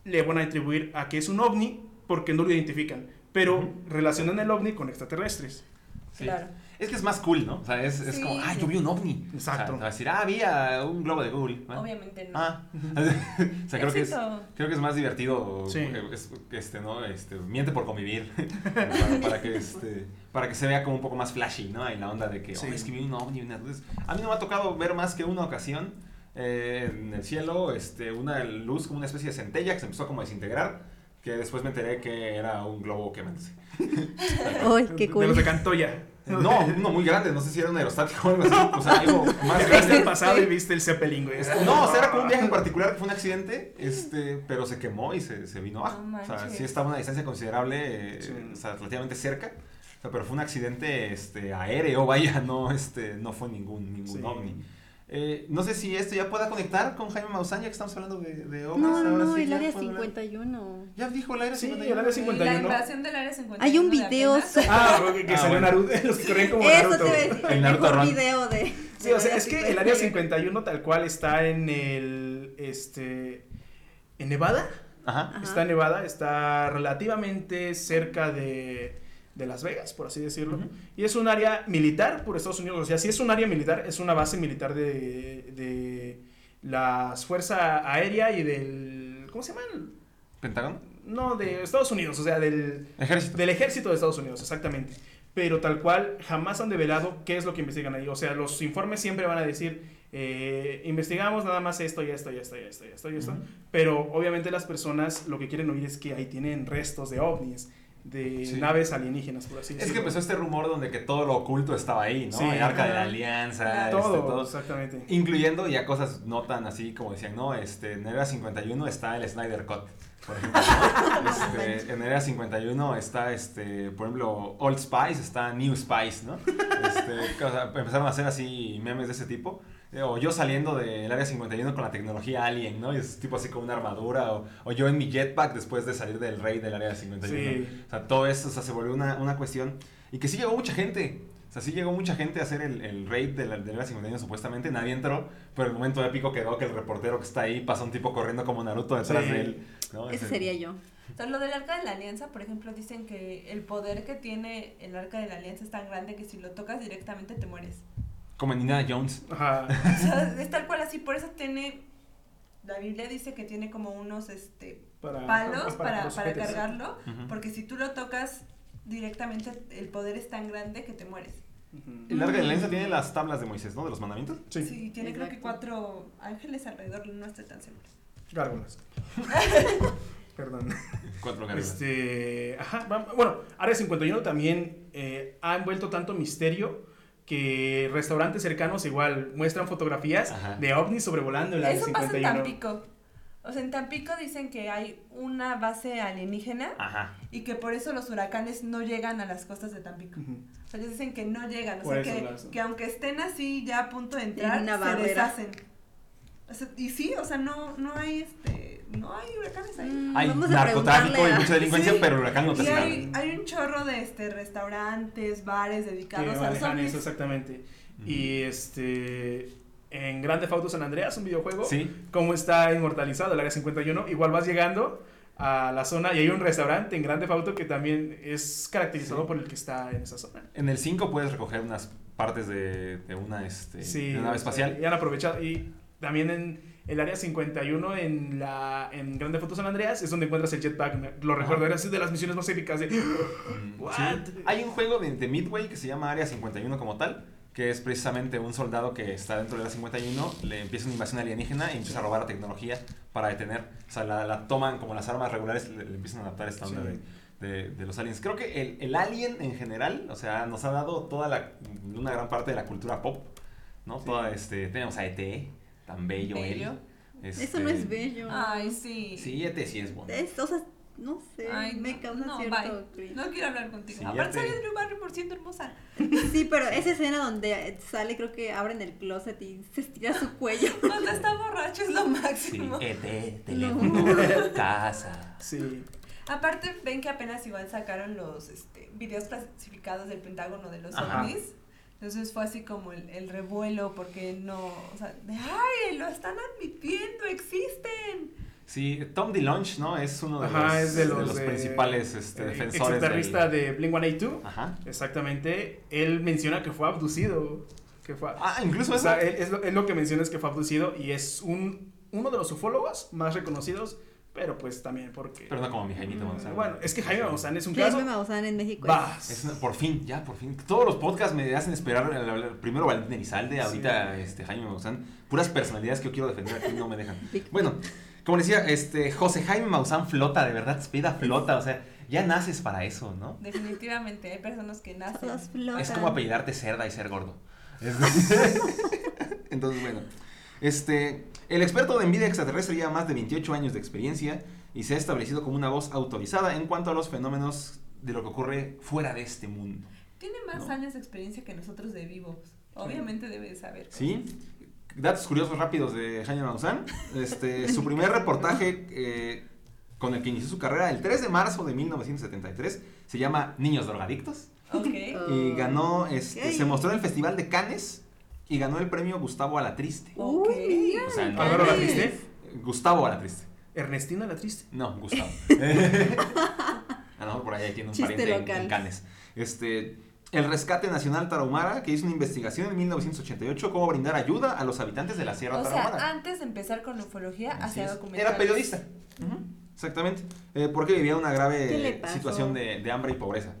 le van a atribuir a que es un ovni porque no lo identifican. Pero Ujú. relacionan el ovni con extraterrestres. Sí. Claro. Es que es más cool, ¿no? O sea, es, es Sí, como, ah, sí. yo vi un ovni. Exacto. O sea, te va a decir, ah, había un globo de Google. ¿no? Obviamente no. Ah. o sea, creo que, es, creo que es más divertido, Sí. eh, es- este, ¿no? Este, miente por convivir, para, para que, este, para que se vea como un poco más flashy, ¿no? En la onda de que, Sí. oh, es que vi un ovni. una- Entonces, a mí no me ha tocado ver más que una ocasión eh, en el cielo, este, una luz como una especie de centella que se empezó como a desintegrar, que después me enteré que era un globo quemándose. Uy, qué De los de cool. Cantoya. No, uno muy grande, no sé si era un aerostático o algo así, o sea, algo más grande. pasado y viste el Zeppelin, güey. No, o sea, era como un viaje en particular que fue un accidente, este, pero se quemó y se, se vino abajo. O sea, sí estaba a una distancia considerable, eh, Sí. o sea, relativamente cerca. O sea, pero fue un accidente este, aéreo, vaya, no, este, no fue ningún, ningún Sí. ovni. Eh, no sé si esto ya pueda conectar con Jaime Maussan, ya que estamos hablando de, de ovnis. No, no, ahora no, sí, el área puedo hablar. 51. Ya dijo el área Sí, 51. el área 51. La 51. invasión del área 51. Hay un de video. Ah, porque que Ah, salió bueno. Naruto, los que corrían como Eso Naruto. te a decir. El Naruto mejor video de. Sí, de o sea, es que el área 51. 51 tal cual está en el, este, en Nevada. Ajá. Está en Nevada, está relativamente cerca de, de Las Vegas, por así decirlo. Y es un área militar por Estados Unidos. O sea, si es un área militar, es una base militar de, de las Fuerza Aérea y del, ¿cómo se llama? ¿Pentágono? No, de Estados Unidos, o sea, del, Ejército. del ejército de Estados Unidos, exactamente. Pero tal cual, jamás han develado qué es lo que investigan ahí. O sea, los informes siempre van a decir, eh, investigamos nada más esto y esto y esto y esto y esto y esto. Pero obviamente las personas lo que quieren oír es que ahí tienen restos de ovnis, de Sí. naves alienígenas, por así Es que decirlo. empezó este rumor donde que todo lo oculto estaba ahí, ¿no? Sí. el arca de la alianza, este, todo, todo. exactamente. Incluyendo ya cosas no tan así como decían, no, este, en Era 51 está el Snyder Cut, por ejemplo. ¿no? Este, en Era 51 está, este, por ejemplo, Old Spice, está New Spice, ¿no? Este, empezaron a hacer así memes de ese tipo. O yo saliendo del Área 51 con la tecnología Alien, ¿no? Y es tipo así con una armadura. O, o yo en mi jetpack después de salir del rey del Área 51. Sí. O sea, todo eso o sea, se volvió una, una cuestión. Y que sí llegó mucha gente. O sea, sí llegó mucha gente a hacer el, el raid del, del Área 51 supuestamente. Nadie entró. Pero el momento épico quedó que el reportero que está ahí pasa un tipo corriendo como Naruto detrás Sí. de él. ¿no? Ese Ese- sería yo. O sea, lo del arca de la alianza, por ejemplo, dicen que el poder que tiene el arca de la alianza es tan grande que si lo tocas directamente te mueres. Como en Indiana Jones. Ajá. O sea, es tal cual así, por eso tiene, la Biblia dice que tiene como unos este, Para, palos para, para cargarlo, porque si tú lo tocas directamente, el poder es tan grande que te mueres. Ujú. El arca de la alianza tiene las tablas de Moisés, ¿no? De los mandamientos. Sí, Sí, tiene creo que cuatro ángeles alrededor, no estoy tan segura. gárgolas. Perdón. Cuatro gárgolas. Este, ajá, bueno, Área 51 también eh, ha envuelto tanto misterio que restaurantes cercanos igual muestran fotografías Ajá. de ovnis sobrevolando el área Eso pasa en 51. Tampico. O sea, en Tampico dicen que hay una base alienígena Ajá. y que por eso los huracanes no llegan a las costas de Tampico. O sea, ellos dicen que no llegan, o Por sea, que, que aunque estén así ya a punto de entrar, se deshacen. O sea, y sí, o sea, no, no hay este, no hay huracanes ahí. Mm, Hay vamos narcotráfico y mucha delincuencia, Sí. pero el huracán no te Y hace nada. hay, hay un chorro de este restaurantes, bares que dedicados a ovnis. eso exactamente. Y este en Grande Auto San Andreas, un videojuego, Sí. cómo está inmortalizado el área 51, igual vas llegando a la zona y hay un restaurante en Grande Auto que también es caracterizado Sí. por el que está en esa zona. En el 5 puedes recoger unas partes de, de una este, Sí, de nave espacial. Y han aprovechado. Y también en el área 51, en la en Grande Foto San Andreas, es donde encuentras el jetpack. Lo recuerdo, era de las misiones más épicas de. Mm, What? sí. Hay un juego de, de Midway que se llama Área 51 como tal, que es precisamente un soldado que está dentro de la 51, le empieza una invasión alienígena y empieza a robar la tecnología para detener. O sea, la, la toman como las armas regulares, le, le empiezan a adaptar esta onda Sí. de, de- de los aliens. Creo que el, el alien en general, o sea, nos ha dado toda la, una gran parte de la cultura pop, ¿no? Sí. Toda, este, tenemos a ET, tan bello, él. Bello. Eso no Este, es bello. Ay, sí. Sí, ET sí es bueno. Es, o sea, no sé, Ay, me causa no, cierto. No quiero hablar contigo. Sí, Aparte te- sale de un barrio por ciento hermosa. Sí, pero esa escena donde sale, creo que abren el closet y se estira su cuello. Cuando está borracho es lo Sí, máximo. ET, teléfono, casa. Sí. Aparte, ven que apenas igual sacaron los este, videos clasificados del Pentágono de los Ajá. ovnis. Entonces fue así como el, el revuelo porque no, o sea, de, ay, lo están admitiendo, existen. Sí, Tom DeLonge, ¿no? Es uno de Ajá, los, es de los, eh, principales este, eh, defensores. Del- de Blink 182. Ajá. Exactamente. Él menciona que fue abducido. Que fue. Ah, incluso o eso. sea, él- es, lo, es lo que menciona es que fue abducido y es un, uno de los ufólogos más reconocidos, pero pues también porque. Pero no como mi Jaimito Mm, Maussan. Bueno, es que Jaime Maussan es un Jaime caso. Maussan en México. Vas. Es una- por fin, ya, por fin. Todos los podcasts me hacen esperar. el- el- el- primero Valentín Elizalde, ahorita este, Jaime Maussan. Puras personalidades que yo quiero defender aquí no me dejan. Bueno, como decía, este, José Jaime Maussan flota, de verdad, vida flota. O sea, ya naces para eso, ¿no? Definitivamente, hay personas que nacen. Todos flotan. Es como apellidarte cerda y ser gordo. Es- Entonces, bueno. Este, el experto de envidia extraterrestre lleva más de 28 años de experiencia y se ha establecido como una voz autorizada en cuanto a los fenómenos de lo que ocurre fuera de este mundo. Tiene más No. años de experiencia que nosotros de vivos. Obviamente debe de saber. cosas. ¿Sí? Datos curiosos rápidos de Jaime Maussan. Este, su primer reportaje eh, con el que inició su carrera el 3 de marzo de 1973 se llama Niños Drogadictos. Ok. Y ganó, este, se mostró en el Festival de Cannes y ganó el premio Gustavo Alatriste. Ok. Uy, mira, O sea, no- Álvaro la Canes. triste. Gustavo Alatriste. Ernestina la triste. No, Gustavo. A lo mejor por ahí tiene un Chiste pariente en, local. en Cannes. Este, el Rescate Nacional Tarahumara, que hizo una investigación en 1988 cómo brindar ayuda a los habitantes de la Sierra O sea, Tarahumara. antes de empezar con ufología, Así hacía es. documentales. Era periodista. Exactamente. Eh, porque vivía una ¿Qué le grave situación de, de hambre y pobreza.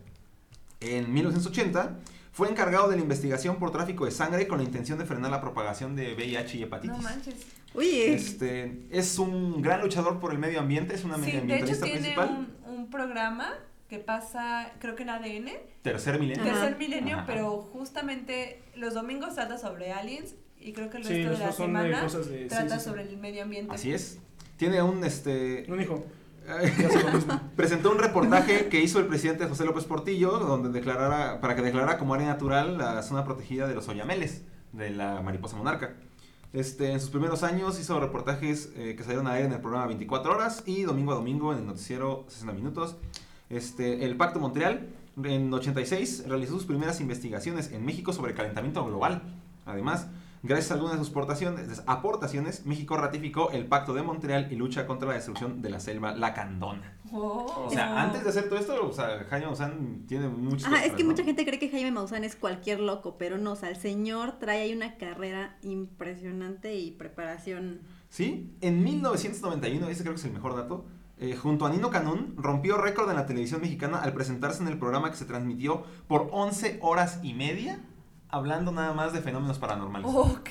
En 1980 fue encargado de la investigación por tráfico de sangre con la intención de frenar la propagación de VIH y hepatitis. No manches. Oye, Este, es un gran luchador por el medio ambiente, es una Sí, de hecho medioambientalista tiene principal. un, un programa que pasa, creo que en ADN, Tercer milenio. Ajá. tercer milenio, Ajá. pero justamente los domingos trata sobre aliens y creo que el Sí, resto de la de semana cosas de. sí, trata sí, sí. sobre el medio ambiente. Así es. Tiene un este Un hijo. presentó un reportaje que hizo el presidente José López Portillo donde declarara para que declarara como área natural la zona protegida de los oyameles de la mariposa monarca. Este, en sus primeros años hizo reportajes eh, que salieron a aire en el programa 24 horas y domingo a domingo en el noticiero 60 minutos. Este, el Pacto Montreal en 86 realizó sus primeras investigaciones en México sobre calentamiento global. Además, gracias a algunas de sus aportaciones, aportaciones, México ratificó el Pacto de Montreal y lucha contra la destrucción de la selva lacandona. Oh. O sea, antes de hacer todo esto, o sea, Jaime Maussan tiene muchos... Ajá, es que ¿no? mucha gente cree que Jaime Maussan es cualquier loco, pero no, o sea, el señor trae ahí una carrera impresionante y preparación. Sí, en 1991, ese creo que es el mejor dato, eh, junto a Nino Canún, rompió récord en la televisión mexicana al presentarse en el programa que se transmitió por 11 horas y media, hablando nada más de fenómenos paranormales. Ok.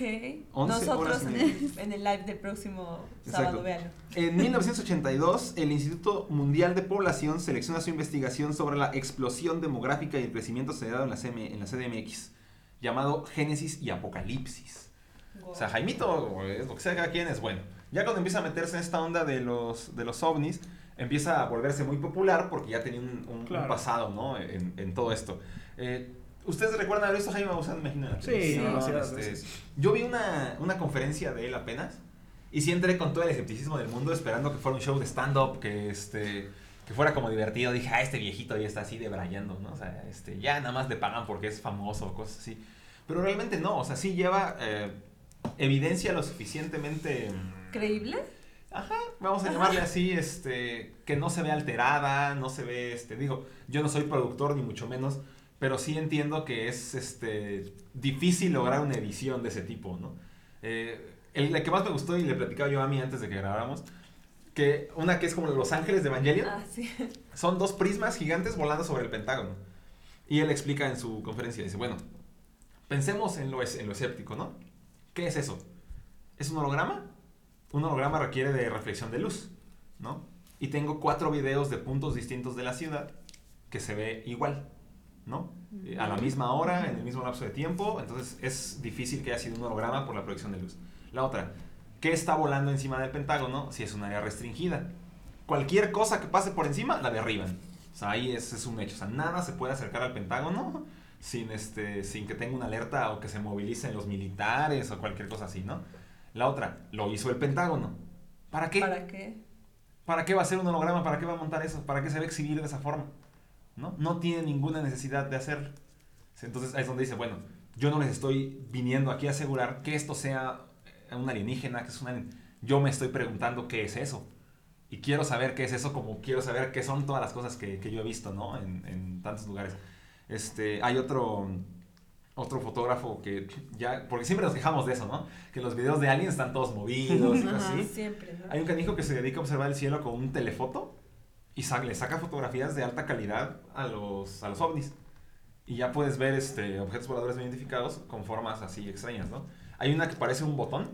11 horas Nosotros en el, en el live del próximo Exacto. sábado, véanlo. En 1982, el Instituto Mundial de Población selecciona su investigación sobre la explosión demográfica y el crecimiento acelerado en la, CM en la CDMX. llamado Génesis y Apocalipsis. Wow. O sea, Jaimito, es lo que sea cada quien, es bueno. Ya cuando empieza a meterse en esta onda de los, de los ovnis, empieza a volverse muy popular porque ya tenía un, un- un Claro. pasado, ¿no? En, en todo esto. Eh, ¿Ustedes recuerdan haber visto a Jaime Maussan? Imagino. Sí, Este, veces. yo vi una, una conferencia de él apenas y sí entré con todo el escepticismo del mundo esperando que fuera un show de stand-up, que, este, que fuera como divertido. Dije, ah, este viejito ya está así debrayando, ¿no? O sea, este, ya nada más le pagan porque es famoso o cosas así. Pero realmente no, o sea, sí lleva eh, evidencia lo suficientemente... mm, ¿Creíble? Ajá, vamos a llamarle así, este, que no se ve alterada, no se ve, este, digo, yo no soy productor ni mucho menos, pero sí entiendo que es, este, difícil lograr una edición de ese tipo, ¿no? Eh, el, la que más me gustó y le platicaba yo a mí antes de que grabáramos, que una que es como Los Ángeles de Evangelion, Ah, sí. son dos prismas gigantes volando sobre el Pentágono. Y él explica en su conferencia, dice, bueno, pensemos en lo, es- en lo escéptico, ¿no? ¿Qué es eso? ¿Es un holograma? Un holograma requiere de reflexión de luz, ¿no? Y tengo cuatro videos de puntos distintos de la ciudad que se ve igual, ¿no? Eh, A la misma hora, en el mismo lapso de tiempo, entonces es difícil que haya sido un holograma por la proyección de luz. La otra, ¿qué está volando encima del Pentágono si es un área restringida? Cualquier cosa que pase por encima, la derriban. O sea, ahí es, es un hecho. O sea, nada se puede acercar al Pentágono sin, este, sin que tenga una alerta o que se movilicen los militares o cualquier cosa así, ¿no? La otra, lo hizo el Pentágono. ¿Para qué? ¿Para qué? ¿Para qué va a ser un holograma? ¿Para qué va a montar eso? ¿Para qué se va a exhibir de esa forma? ¿No? No tiene ninguna necesidad de hacerlo. Entonces ahí es donde dice, bueno, yo no les estoy viniendo aquí a asegurar que esto sea eh, un alienígena, que es un alien. Yo me estoy preguntando qué es eso. Y quiero saber qué es eso como quiero saber qué son todas las cosas que, que yo he visto, ¿no? En, en tantos lugares. Este, hay otro, otro fotógrafo que ya, porque siempre nos quejamos de eso, ¿no? Que los videos de aliens están todos movidos y así. Siempre, ¿no? Hay un canijo que se dedica a observar el cielo con un telefoto y sa- le saca fotografías de alta calidad a los, a los ovnis. Y ya puedes ver este, objetos voladores no identificados con formas así extrañas, ¿no? Hay una que parece un botón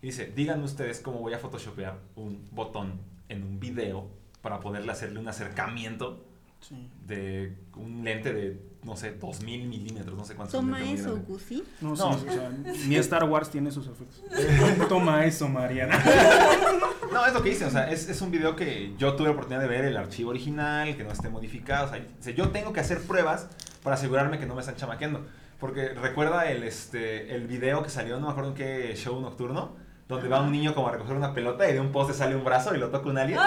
y dice, díganme ustedes cómo voy a photoshopear un botón en un video para poderle hacerle un acercamiento Sí. de un lente de, no sé, 2000 milímetros, no sé cuántos. Toma eso, Gusi. No, No. sí, o sea, ni Star Wars tiene sus efectos. Toma eso, Mariana. No, es lo que dice, o sea, es, es un video que yo tuve la oportunidad de ver el archivo original, que no esté modificado, o sea, o sea, yo tengo que hacer pruebas para asegurarme que no me están chamaqueando. Porque recuerda el, este, el video que salió, no me acuerdo en qué show nocturno, donde va un niño como a recoger una pelota y de un poste sale un brazo y lo toca un alien.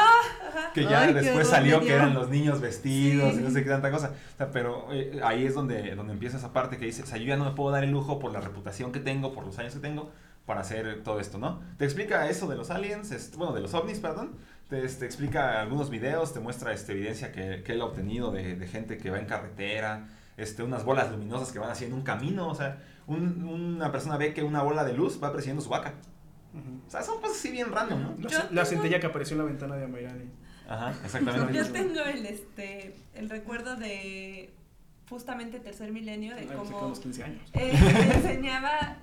Que ya Ay, después salió que eran los niños vestidos Sí. y no sé qué tanta cosa. O sea, pero eh, ahí es donde, donde empieza esa parte que dice, o sea, yo ya no me puedo dar el lujo por la reputación que tengo, por los años que tengo, para hacer todo esto, ¿no? Te explica eso de los aliens, este, bueno, de los ovnis, perdón. Te este, explica algunos videos, te muestra este, evidencia que, que él ha obtenido de, de gente que va en carretera, este, unas bolas luminosas que van haciendo un camino, o sea, un- una persona ve que una bola de luz va persiguiendo su vaca. Ujú. O sea, son cosas así bien random, ¿no? La, tengo- centella que apareció en la ventana de Amairani. Ajá, exactamente. Yo tengo el este el recuerdo de justamente tercer milenio de Ay, pues, cómo unos 15 años. eh, te enseñaba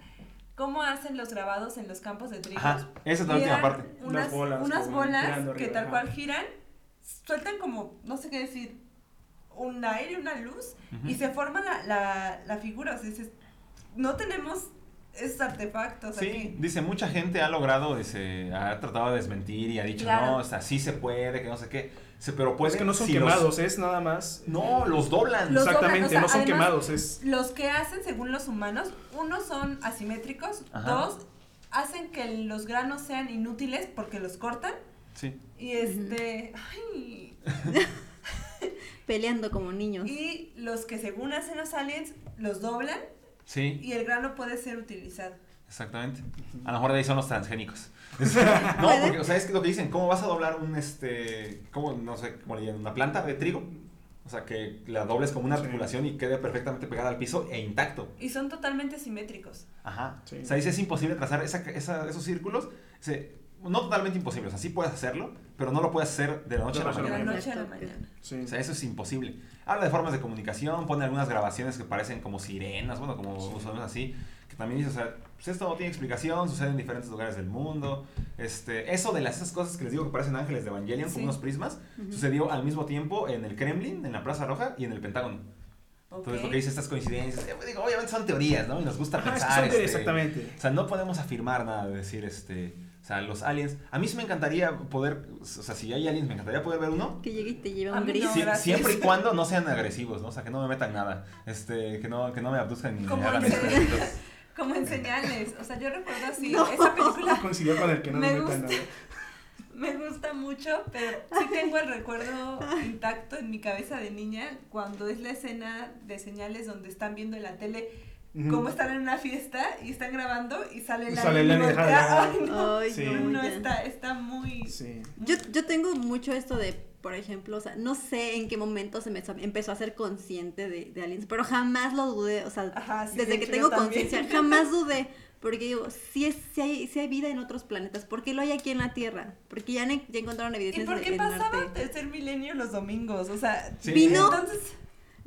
cómo hacen los grabados en los campos de trigo. Ajá, esa es la última parte. Unas, Unas bolas unas bolas que arriba, tal ajá. cual giran, sueltan como, no sé qué decir, un aire, una luz, y se forma la, la, la figura. O sea, dices, no tenemos esos artefactos Sí, aquí. dice, mucha gente ha logrado, dice, ha tratado de desmentir y ha dicho, Claro. no, o sea, sí se puede, que no sé qué. Pero puede es que no son si los- quemados, es nada más. No, los doblan. Los Exactamente, doblan, o sea, no son además- quemados, es. Los que hacen según los humanos, uno son asimétricos, Ajá. dos hacen que los granos sean inútiles porque los cortan Sí. y este, ay, Peleando como niños. y los que según hacen los aliens los doblan Sí, y el grano puede ser utilizado. exactamente. A lo mejor de ahí son los transgénicos. no, porque, o sea, es que lo que dicen, ¿cómo vas a doblar un, este, cómo, no sé, cómo le llaman, una planta de trigo? O sea, que la dobles como una Sí. articulación y quede perfectamente pegada al piso e intacto. Y son totalmente simétricos. Ajá. Sí. O sea, dice, es imposible trazar esa, esa- esos círculos. Dice, no totalmente imposible, o sea, sí puedes hacerlo, pero no lo puedes hacer de la noche a la la De la mañana. noche a la mañana. Sí. O sea, eso es imposible. Habla de formas de comunicación, pone algunas grabaciones que parecen como sirenas, bueno, como Sí. sonidos así, que también dice, o sea, pues esto no tiene explicación, sucede en diferentes lugares del mundo. Este, eso de las esas cosas que les digo que parecen ángeles de Evangelion, Sí. como unos prismas, Ujú. sucedió al mismo tiempo en el Kremlin, en la Plaza Roja y en el Pentágono. Entonces, Ok. lo que dice estas coincidencias, eh, digo, obviamente son teorías, ¿no? Y nos gusta Ajá, es que pensar. son este, exactamente. O sea, no podemos afirmar nada de decir, este, o sea, los aliens. A mí sí me encantaría poder, o sea, si hay aliens, me encantaría poder ver uno. Que llegue y te lleve un gris. no, siempre y cuando no sean agresivos, ¿no? O sea, que no me metan nada. Este, que no, que no me abduzcan ni hagan. Como en señales. O sea, yo recuerdo así, No. esa película Coincidió con el que no Me me metan gusta. nada. me gusta mucho, pero sí tengo el recuerdo intacto en mi cabeza de niña cuando es la escena de señales donde están viendo en la tele Cómo están en una fiesta y están grabando y sale Y la sale de. Ay, no, Ay, Sí. no, no, ya. está, está muy... Sí. Yo, yo tengo mucho esto de, por ejemplo, o sea, no sé en qué momento se me empezó a ser consciente de, de aliens, pero jamás lo dudé, o sea, Ajá, sí, desde de que tengo conciencia, jamás dudé, porque digo, si, es, si, hay, si hay vida en otros planetas, ¿por qué lo hay aquí en la Tierra? Porque ya, ne- ya encontraron ¿Y evidencias por de- qué en pasaba Marte. tercer milenio los domingos? O sea, Sí. Vino- entonces...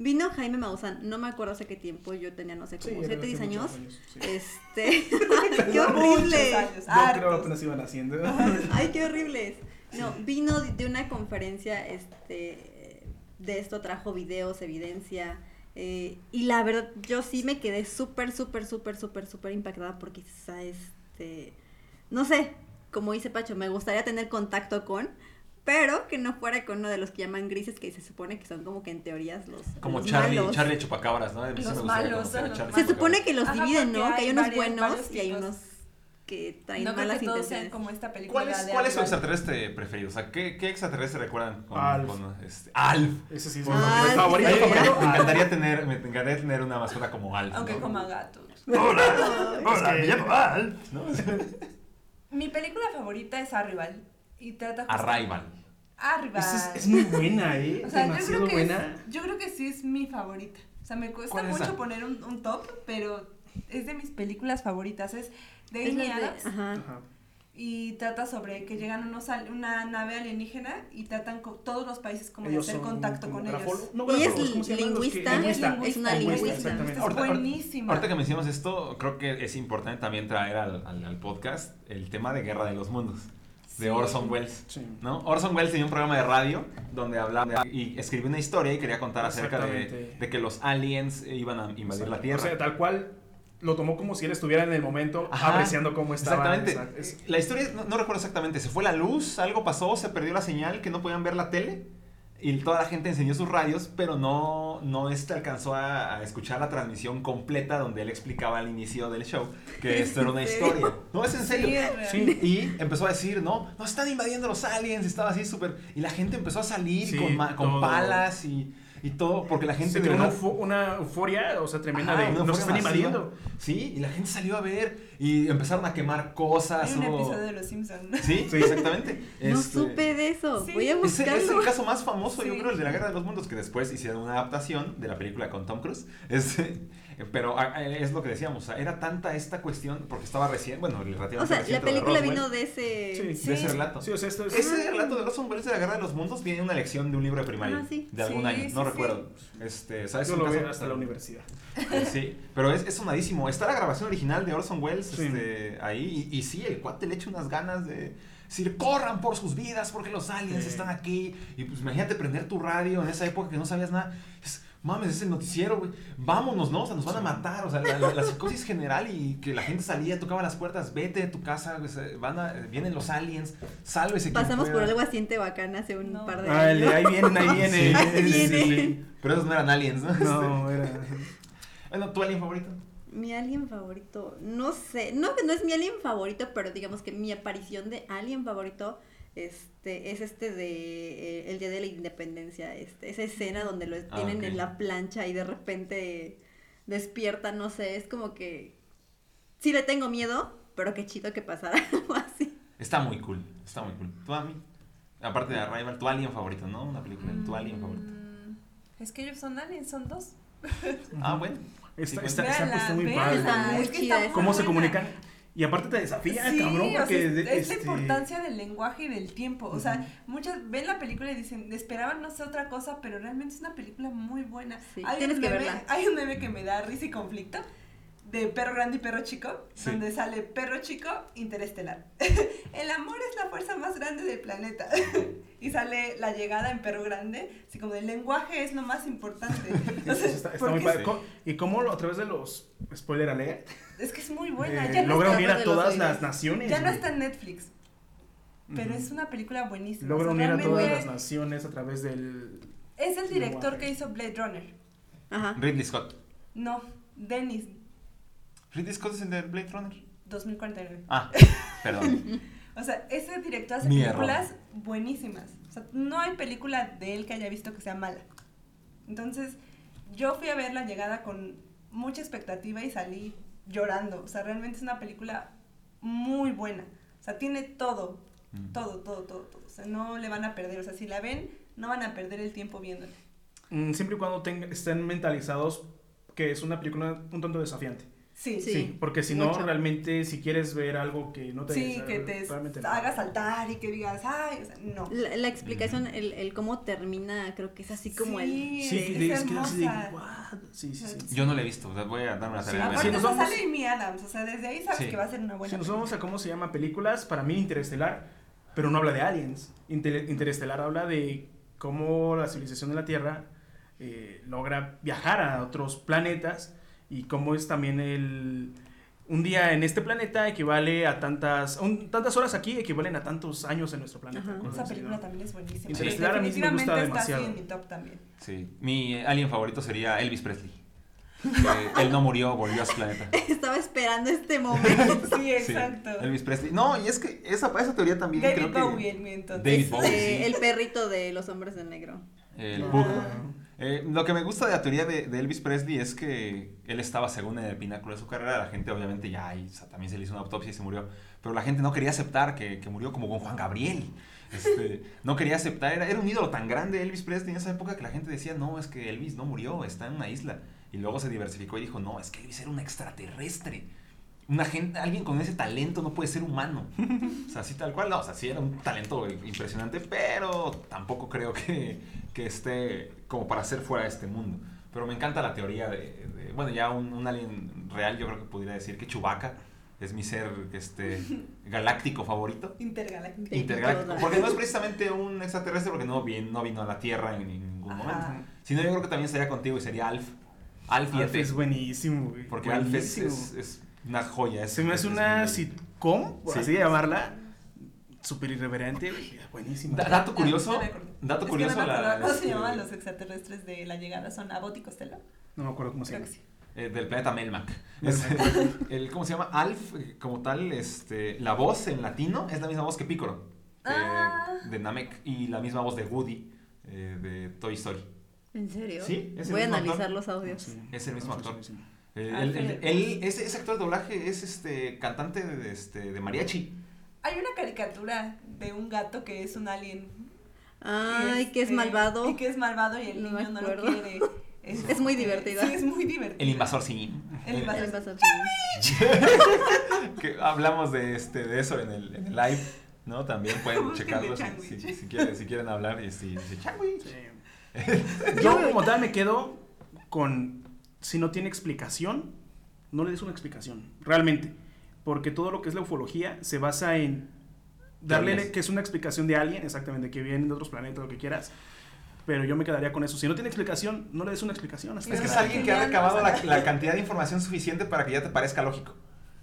Vino Jaime Maussan, no me acuerdo hace qué tiempo, yo tenía, no sé, Sí, como era 7, 10 hace años. muchos sí. Este, qué horrible. años, Yo creo que apenas iban haciendo. Ay, qué horribles. No, vino de una conferencia, este, de esto trajo videos, evidencia, eh, y la verdad, yo sí me quedé súper, súper, súper, súper, súper impactada porque, quizá, este, no sé, como dice Pacho, me gustaría tener contacto con, pero que no fuera con uno de los que llaman grises, que se supone que son como que en teorías los, Como los Charlie, malos. Charlie Chupacabras, ¿no? Los me malos, conocer a son los Charlie Se supone que los Ajá, dividen, ¿no? Que hay unos varios- buenos varios y hay unos que traen No creo malas que todos intenciones. sean como esta película ¿Cuál es, de cuál es su extraterrestre preferido? O sea, ¿qué, qué extraterrestre recuerdan con, Alf. con, este, Alf? Ese sí es mi sí, favorito. sí. Me encantaría tener, me encantaría tener una mascota como Alf. Aunque ¿no? coma gatos. Hola, hola, me llamo Alf. ¿no? Mi película favorita es Arrival. Y trata Arrival. Arrival. Esa es, es muy buena, ¿eh? O sea, yo creo, que buena. es, yo creo que sí es mi favorita. O sea, me cuesta ¿Cuál es mucho esa? poner un, un top, pero es de mis películas favoritas. Es de Amy Adams ajá. Ajá. y trata sobre que llegan unos, al- una nave alienígena y tratan con todos los países como Ellos de hacer contacto con ellos. No, Y es grafólogos, ¿cómo se llaman los que- lingüista, Ella es lingüista. es una lingüista, lingüista. Ahorita- buenísima. Ahorita que mencionas esto, creo que es importante también traer al, al- al podcast el tema de Guerra de los Mundos, de. Orson Welles. Sí. ¿no? Orson Welles tenía un programa de radio donde hablaba y escribió una historia y quería contar acerca de, que los aliens iban a invadir la Tierra. O sea, tal cual lo tomó como si él estuviera en el momento Ajá. apreciando cómo estaba. Exactamente. Es- La historia, no, no recuerdo exactamente, se fue la luz, algo pasó, se perdió la señal, que no podían ver la tele y toda la gente enseñó sus radios, pero no, no este alcanzó a, a escuchar la transmisión completa donde él explicaba al inicio del show que esto era una historia. No, es en serio. Sí. Sí. Y empezó a decir, no, nos están invadiendo los aliens, estaba así súper... Y la gente empezó a salir Sí, con, con palas y, y todo, porque la gente Se de una, verdad... eufo- una euforia, o sea, tremenda Ajá, de nos están masiva. invadiendo. Sí, y la gente salió a ver y empezaron a quemar cosas. Hay un hubo- episodio de Los Simpsons. Sí, Sí. exactamente. No Este, supe de eso. sí. Voy a Ese buscarlo. es el caso más famoso, yo creo, el de la Guerra de los Mundos, que después hicieron una adaptación de la película con Tom Cruise. Este, pero a- a- es lo que decíamos, o sea, era tanta esta cuestión, porque estaba recién, bueno, relativamente O sea, la de película vino de ese... Sí. de ese relato. Sí, o sea, esto es. Ese relato de Orson Welles de la Guerra de los Mundos viene de una lección de un libro de primaria, Ah, sí. de algún Sí, año, sí, no sí. recuerdo. Este, ¿sabes? Yo lo vi hasta la universidad. Eh, Sí, pero es, es sonadísimo. Está la grabación original de Orson Welles Sí. este, ahí. Y, y sí, el cuate le echa unas ganas de decir, corran por sus vidas porque los aliens Sí. están aquí. Y pues imagínate prender tu radio en esa época que no sabías nada. Es, mames, es el noticiero, güey. Vámonos, ¿no? O sea, nos van a matar. O sea, la, la- la psicosis general y que la gente salía, tocaba las puertas, vete de tu casa, güey, se- van a, vienen los aliens, sálvese. quien Pasamos por pueda". algo así en Tehuacán hace un No. par de Ah, años. ahí vienen, ahí viene. Sí, Ahí sí, viene. sí. Pero esos no eran aliens, ¿no? No, era. Este, bueno, ¿tu alien favorito? Mi alien favorito, no sé, no que no es mi alien favorito, pero digamos que mi aparición de alien favorito este es este de eh, el día de la independencia, este, esa escena donde lo Ah, tienen en la plancha y de repente despierta, no sé, es como que sí le tengo miedo, pero qué chido que pasara algo así. Está muy cool, está muy cool. ¿Tú a mí? Aparte de Arrival, tu alien favorito, ¿no? Una película, tu alien favorito. Mm, Es que ellos son aliens, son dos. Ah, bueno. Está, Sí, está, está, está muy padre. ¿Cómo se comunican? Y aparte te desafía, Sí, cabrón, o sea, porque. es, de- es la este, importancia del lenguaje y del tiempo. O sea, muchas ven la película y dicen, esperaban no sé otra cosa, pero realmente es una película muy buena. Sí, hay tienes un que meme, verla. Hay un meme que me da risa y conflicto de Perro Grande y Perro Chico, Sí. donde sale Perro Chico Interestelar. el amor es la fuerza más grande del planeta. y sale la llegada en Perro Grande, así como el lenguaje es lo más importante. Entonces, Está, muy padre. Y cómo a través de los spoiler alert Es que es muy buena. eh, ya, no logra unir a todas las naciones. ya no güey. está en Netflix, pero Ujú. es una película buenísima. Logra O sea, unir a todas las naciones a través del. Es el director lenguaje. que hizo Blade Runner. Ajá. Ridley Scott. No, Dennis, ¿Ridley Scott es el de Blade Runner? 2049. Ah, perdón. O sea, ese director hace Mi películas buenísimas. O sea, no hay película de él que haya visto que sea mala. Entonces, yo fui a ver La Llegada con mucha expectativa y salí llorando. O sea, realmente es una película muy buena. O sea, tiene todo, Mm. todo, todo, todo, todo. O sea, no le van a perder. O sea, si la ven, no van a perder el tiempo viéndola. Mm, Siempre y cuando estén mentalizados que es una película un tanto desafiante. Sí, Sí. Sí, porque si no, mucho. realmente, si quieres ver algo que no te Sí, que te no. haga saltar y que digas, ay, o sea, no. La, la explicación, el, el cómo termina, creo que es así como el... Sí, Sí, es, de- es que así de. "What?". Sí, sí, sí. Yo no la he visto, o sea, voy a darme una Sí, tarea de aparte Sí, nos vamos- sale Amy Adams, o sea, desde ahí sabes Sí. que va a ser una buena Si nos película. vamos a cómo se llama películas, para mí Interestelar, pero no habla de aliens. Inter- Interestelar habla de cómo la civilización de la Tierra eh, logra viajar a otros planetas y cómo es también el... Un día en este planeta equivale a tantas... un- tantas horas aquí equivalen a tantos años en nuestro planeta. Ajá. Esa así, película ¿no? también es buenísima. Interestelar a mí sí me gusta Definitivamente está así demasiado. en mi top también. Sí, mi alien favorito sería Elvis Presley. Eh, él no murió, volvió a su planeta. Estaba esperando este momento. Sí, Sí, exacto. Elvis Presley. No, y es que esa, esa teoría también David creo que... Bowie en mi entonces. David Bowie, eh, sí. El perrito de los hombres de negro. El Ah. Bug. Eh, lo que me gusta de la teoría de, de Elvis Presley es que él estaba según en el pináculo de su carrera. La gente, obviamente, ya y, o sea, también se le hizo una autopsia y se murió. Pero la gente no quería aceptar que, que murió como con Juan Gabriel. Este, no quería aceptar. Era, era un ídolo tan grande Elvis Presley en esa época que la gente decía: No, es que Elvis no murió, está en una isla. Y luego se diversificó y dijo: No, es que Elvis era un extraterrestre. Una gente, alguien con ese talento no puede ser humano. O sea, así tal cual, no, o sea, sí era un talento impresionante, pero tampoco creo que, que esté como para ser fuera de este mundo. Pero me encanta la teoría de, de- bueno, ya un, un alien real, yo creo que podría decir que Chewbacca es mi ser este, galáctico favorito. Intergaláctico. Intergaláctico. Porque no es precisamente un extraterrestre, porque no, vin- no vino a la Tierra en ningún Ajá. momento. Sino yo creo que también estaría contigo y sería Alf. Alf y Alf ET. es buenísimo, güey. Porque Alf es, Buenísimo. es- es una joya. es- Se me hace es una muy- sitcom, por Sí. así llamarla, súper irreverente. Da- dato curioso, me acordé. dato Es que curioso no me la- ¿Cómo se llamaban los extraterrestres de la llegada? ¿Son Abbott y Costello? No me acuerdo cómo se llama. sí. eh, del planeta Melmac. Melmac. Es- el, ¿Cómo se llama? Alf, eh, como tal, este, la voz en latino es la misma voz que Picoro, eh, Ah. de Namek, y la misma voz de Woody, eh, de Toy Story. ¿En serio? Sí, es el Voy a analizar actor. los audios. Sí. Es el mismo actor. sí. Eh, Ah, él- él- ese, ese actor de doblaje es este cantante de, este, de mariachi. Hay una caricatura de un gato que es un alien. Ay, que es este, malvado. Y que es malvado y el No niño no lo quiere. Es muy divertida. Sí, es muy divertida. El invasor Sim. El invasor. El invasor, sí. que hablamos de, este, de eso en el, en el live, ¿no? También pueden checarlo si, si- si quieren, si quieren hablar. Y si. Sí. Yo como tal me quedo con, si no tiene explicación, no le des una explicación, realmente. Porque todo lo que es la ufología se basa en darle que es una explicación de alguien, exactamente, que vienen de otros planetas, lo que quieras. Pero yo me quedaría con eso. Si no tiene explicación, no le des una explicación. hasta Es que es alguien que ha recabado la, cantidad de información suficiente para que ya te parezca lógico.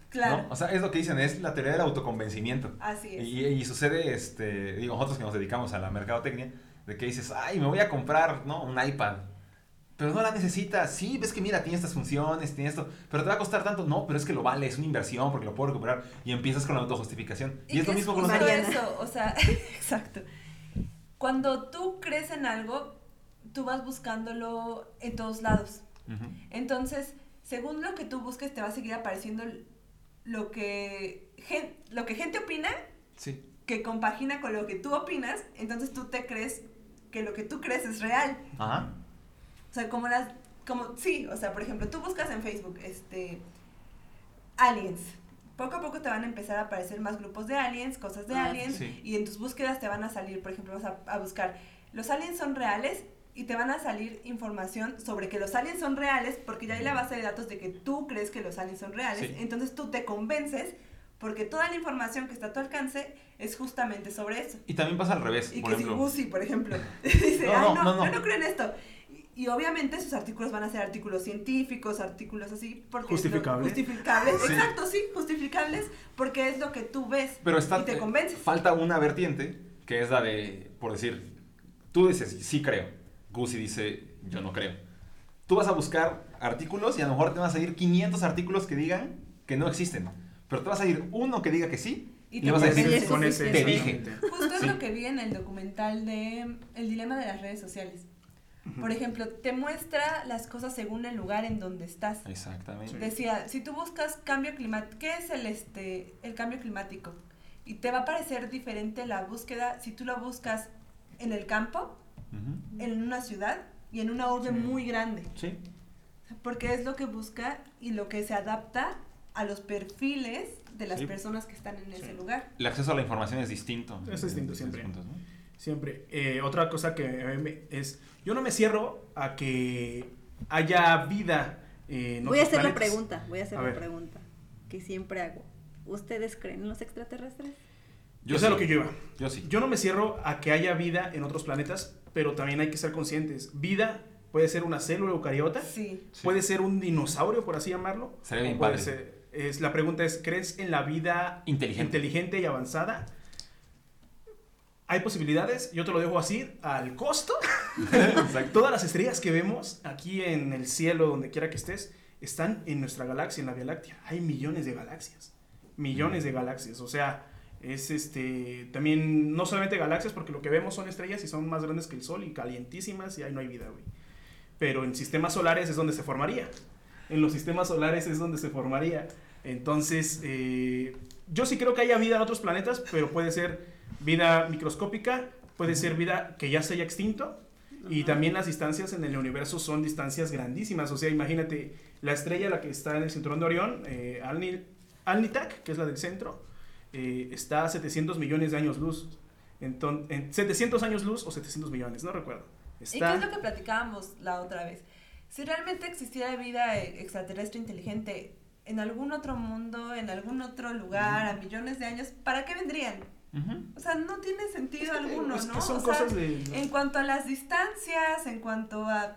Claro. ¿no? O sea, es lo que dicen, es la teoría del autoconvencimiento. Así es. Y, y sucede, este, digo, nosotros que nos dedicamos a la mercadotecnia, de que dices, ay, me voy a comprar, ¿no? Un iPad. Pero no la necesitas. Sí, ves que mira, tiene estas funciones, tiene esto. Pero te va a costar tanto. No, pero es que lo vale, es una inversión porque lo puedo recuperar. Y empiezas con la autojustificación. Y, es que lo mismo con los eso, o sea, exacto. Cuando tú crees en algo, tú vas buscándolo en todos lados. Entonces, según lo que tú busques, te va a seguir apareciendo lo que, gen- lo que gente opina, Sí. que compagina con lo que tú opinas, entonces tú te crees que lo que tú crees es real. Ajá. O sea, como las, como, sí, o sea, por ejemplo, tú buscas en Facebook, este, aliens. Poco a poco te van a empezar a aparecer más grupos de aliens, cosas de Ah, aliens, sí. y en tus búsquedas te van a salir, por ejemplo, vas a, a buscar, los aliens son reales, y te van a salir información sobre que los aliens son reales, porque ya hay la base de datos de que tú crees que los aliens son reales, Sí. entonces tú te convences porque toda la información que está a tu alcance es justamente sobre eso. Y también pasa al revés, Y por que si ejemplo. Busi, por ejemplo, dice, No, ay, no, no, no, no. yo no creo en esto. Y, obviamente sus artículos van a ser artículos científicos, artículos así, porque Justificables. justificables, Sí. exacto, sí, justificables, porque es lo que tú ves Pero está, y te convences. falta una vertiente, que es la de, por decir, tú dices, sí creo. Gusi dice, yo no creo. Tú vas a buscar artículos y a lo mejor te van a salir 500 artículos que digan que no existen. Pero te va a salir uno que diga que sí. Y Y, te vas a decir, con ese, te dije. Justo es Sí. lo que vi en el documental de El dilema de las redes sociales. Por ejemplo, te muestra las cosas según el lugar en donde estás. Exactamente. Decía, si tú buscas cambio climático, ¿qué es el este el cambio climático? Y te va a parecer diferente la búsqueda si tú lo buscas en el campo, en una ciudad y en una urbe Sí. muy grande, Sí. porque es lo que busca y lo que se adapta a los perfiles de las Sí. personas que están en ese lugar. El acceso a la información es distinto. Es distinto siempre. esos puntos, ¿no? Siempre. Eh, otra cosa que es, yo no me cierro a que haya vida. eh, en Voy a hacer la pregunta, voy a hacer A la ver. pregunta que siempre hago. ¿Ustedes creen en los extraterrestres? Yo sé a lo que yo iba. Yo sí. Yo no me cierro a que haya vida en otros planetas, pero también hay que ser conscientes. Vida puede ser una célula eucariota, Sí. Sí. puede ser un dinosaurio, por así llamarlo. Sería bien padre. ser- es, la pregunta es, ¿crees en la vida Inteligente. inteligente y avanzada? ¿Hay posibilidades? Yo te lo dejo así, al costo. Todas las estrellas que vemos aquí en el cielo, donde quiera que estés, están en nuestra galaxia, en la Vía Láctea. Hay millones de galaxias. Millones de galaxias. O sea, es este. También, no solamente galaxias, porque lo que vemos son estrellas y son más grandes que el Sol y calientísimas y ahí no hay vida, güey. Pero en sistemas solares es donde se formaría. En los sistemas solares es donde se formaría. Entonces, eh, yo sí creo que haya vida en otros planetas, pero puede ser vida microscópica, puede ser vida que ya se haya extinto. Y también las distancias en el universo son distancias grandísimas. O sea, imagínate, la estrella, la que está en el cinturón de Orión, eh, Alni- Alnitak, que es la del centro, eh, está a 700 millones de años luz. Entonces, en 700 años luz o 700 millones, no recuerdo. ¿Y Está, qué es lo que platicábamos la otra vez? Si realmente existiera vida eh, extraterrestre inteligente en algún otro mundo, en algún otro lugar, a millones de años, ¿para qué vendrían? O sea, no tiene sentido Es que, alguno, es que ¿no? son O sea, cosas de... en cuanto a las distancias, en cuanto a...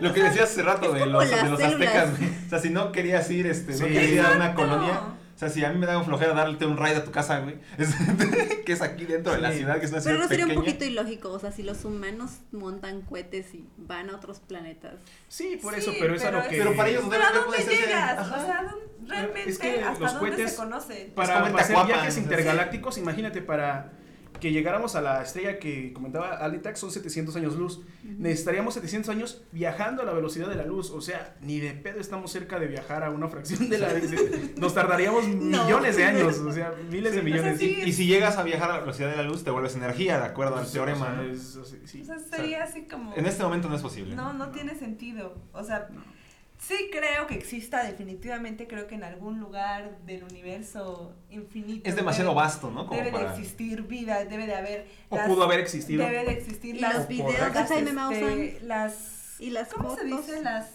Lo que decías hace rato de los, de los aztecas. O sea, si no querías ir, este, no Sí. querías ir a una colonia. O sea, si a mí me da flojera darte un ride a tu casa, güey. es- que es aquí dentro de la ciudad, que es una Pero ciudad no sería un poquito ilógico, o sea, si los humanos montan cohetes y van a otros planetas. Sí, por Sí, eso, pero es a pero lo que... Pero para ellos ¿Pero a debe haber llegas? O sea, ¿dónde- realmente, Es que ¿hasta los dónde cohetes- se conoce? Para, para hacer viajes intergalácticos, imagínate, para que llegáramos a la estrella que comentaba Alitax, son 700 años luz. Necesitaríamos 700 años viajando a la velocidad de la luz. O sea, ni de pedo estamos cerca de viajar a una fracción de la... Nos tardaríamos No. millones de años, o sea, miles de millones. O sea, sí. Y si llegas a viajar a la velocidad de la luz, te vuelves energía, de acuerdo al teorema. sería así como... En este momento no es posible. No, no tiene sentido. O sea, sí creo que exista, definitivamente creo que en algún lugar del universo infinito. Es demasiado debe- vasto, ¿no? Como Debe para... de existir vida, debe de haber. O las- pudo haber existido. Debe de existir Y las. los videos de las, este, las. Y las ¿Cómo se dice? Las.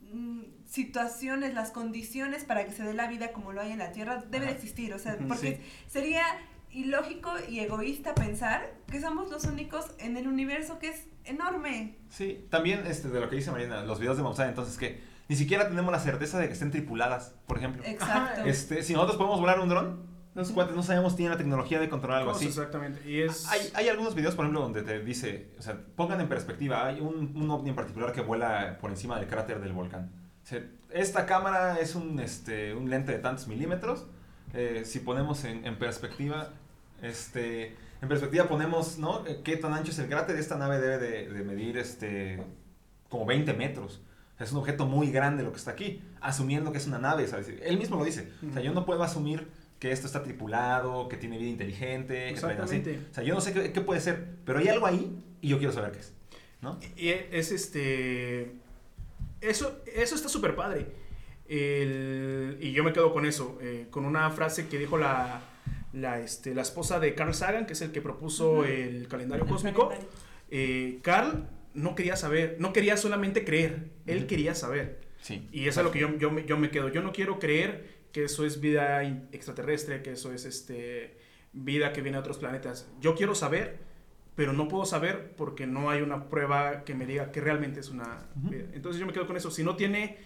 mm, situaciones, las condiciones para que se dé la vida como lo hay en la Tierra, debe de existir, o sea, porque sería ilógico y egoísta pensar que somos los únicos en el universo que es enorme. Sí, también este, de lo que dice Marina, los videos de Maussan, entonces que ni siquiera tenemos la certeza de que estén tripuladas, por ejemplo. Exacto. Este, si nosotros podemos volar un dron, esos cuates no sabemos si tienen la tecnología de controlar algo así. Exactamente. Y es... Hay, hay algunos videos, por ejemplo, donde te dice, o sea, pongan en perspectiva, hay un, un ovni en particular que vuela por encima del cráter del volcán. O sea, esta cámara es un, este, un lente de tantos milímetros. eh, si ponemos en, en perspectiva, este, en perspectiva ponemos, ¿no? Eh, ¿Qué tan ancho es el cráter? Esta nave debe de, de medir, este, como 20 metros. O sea, es un objeto muy grande lo que está aquí, asumiendo que es una nave, ¿sabes? Él mismo lo dice. O sea, yo no puedo asumir que esto está tripulado, que tiene vida inteligente, que traen así. Exactamente. O sea, yo no sé qué, qué puede ser, pero hay algo ahí y yo quiero saber qué es. ¿No? Y es este. Eso, eso está súper padre. El- y yo me quedo con eso, eh, con una frase que dijo la, la, este, la esposa de Carl Sagan, que es el que propuso el calendario cósmico. eh, Carl no quería saber, no quería solamente creer, él quería saber. Sí. Y eso es lo que yo, yo, me- yo me quedo. Yo no quiero creer que eso es vida extraterrestre, que eso es este vida que viene de otros planetas. Yo quiero saber, pero no puedo saber porque no hay una prueba que me diga que realmente es una vida. Entonces yo me quedo con eso. Si no tiene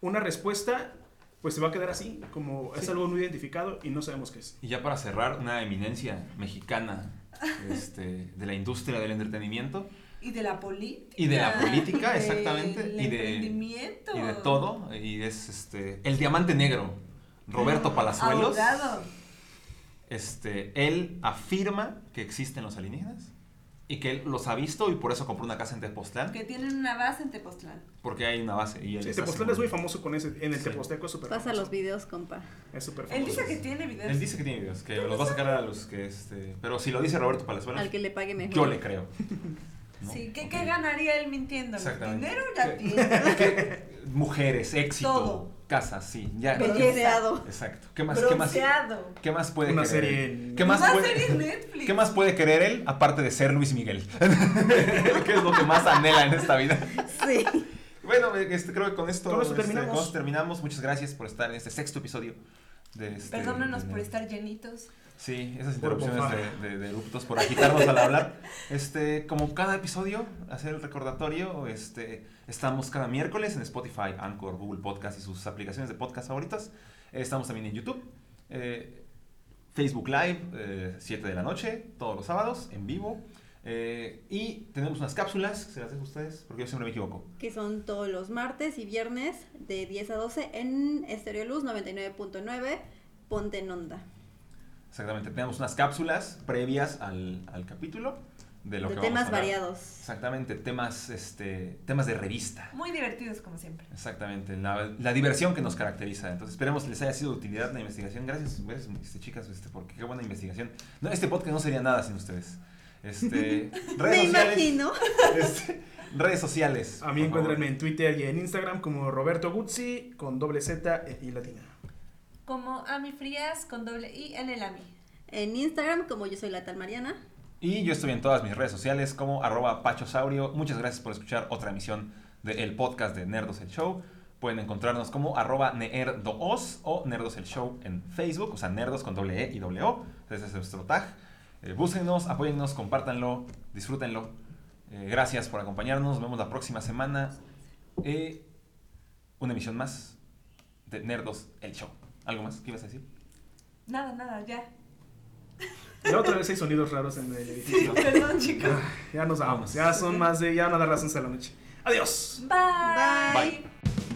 una respuesta, pues se va a quedar así, como es Sí. algo no identificado y no sabemos qué es. Y ya para cerrar, una eminencia mexicana este, de la industria del entretenimiento Y de la política. Y de la política, y exactamente, del y de- y de todo. Y es este el diamante negro, Roberto Palazuelos. Abogado. Este, él afirma que existen los alienígenas y que él los ha visto y por eso compró una casa en Tepoztlán, Que tienen una base en Tepoztlán. porque hay una base. Y él Sí, Tepoztlán es muy famoso con ese, en el Sí. Teposteco es súper Pasa famoso. los videos, compa. Es súper Él famoso. dice que tiene videos. Él dice que tiene videos, que los va a sacar a los que este, pero si lo dice Roberto Palazuelos, Al que le pague mejor. yo le creo. ¿no? Sí, ¿qué, qué ganaría él mintiendo? Dinero ya ¿Qué- tiene. mujeres, éxito, Todo. casas, sí, ya. Bronceado. Exacto. ¿Qué más, qué más, qué más puede Una querer? serie ¿Qué más Una puede, serie en Netflix. ¿Qué más puede querer él aparte de ser Luis Miguel? ¿Qué es lo que más anhela en esta vida? Sí. Bueno, este, creo que con esto, Con esto este, terminamos. terminamos. Muchas gracias por estar en este sexto episodio. De este, Perdónanos de- por estar llenitos. Sí, esas interrupciones de, de, de eruptos, por agitarnos al hablar. Este, como cada episodio, hacer el recordatorio, este, estamos cada miércoles en Spotify, Anchor, Google Podcast y sus aplicaciones de podcast favoritas. Estamos también en YouTube, eh, Facebook Live, eh, 7 de la noche, todos los sábados, en vivo. Eh, y tenemos unas cápsulas, se las dejo a ustedes, porque yo siempre me equivoco. Que son todos los martes y viernes de 10 a 12 en Estéreo Luz 99.9, Ponte en Onda. Exactamente, tenemos unas cápsulas previas al, al capítulo de lo De que temas vamos a hablar. variados. Exactamente, temas, este, temas de revista. Muy divertidos como siempre. Exactamente, la, la diversión que nos caracteriza. Entonces esperemos les haya sido de utilidad la investigación. Gracias, gracias este, chicas, este, porque qué buena investigación. No, este podcast no sería nada sin ustedes. Este, redes Me sociales. imagino. este, redes sociales. A mí encuéntrenme en Twitter y en Instagram como Roberto Guzzi con doble Z y latina. Como Ami Frías con doble I en el Ami. En Instagram, como yo soy la tal Mariana. Y yo estoy en todas mis redes sociales como arroba pachosaurio. Muchas gracias por escuchar otra emisión del podcast de Nerdos el Show. Pueden encontrarnos como arroba nerdoos o Nerdos el Show en Facebook, o sea, Nerdos con doble E y doble O. Ese es nuestro tag. Eh, búsquenos, apóyennos, compártanlo, disfrútenlo. Eh, gracias por acompañarnos. Nos vemos la próxima semana. Eh, una emisión más de Nerdos el Show. ¿Algo más? ¿Qué ibas a decir? Nada, nada, ya. Ya otra vez hay sonidos raros en el edificio. Perdón, chicos. Ya nos vamos. Ya son más de. Ya van a dar las 11 de la noche. Adiós. Bye. Bye.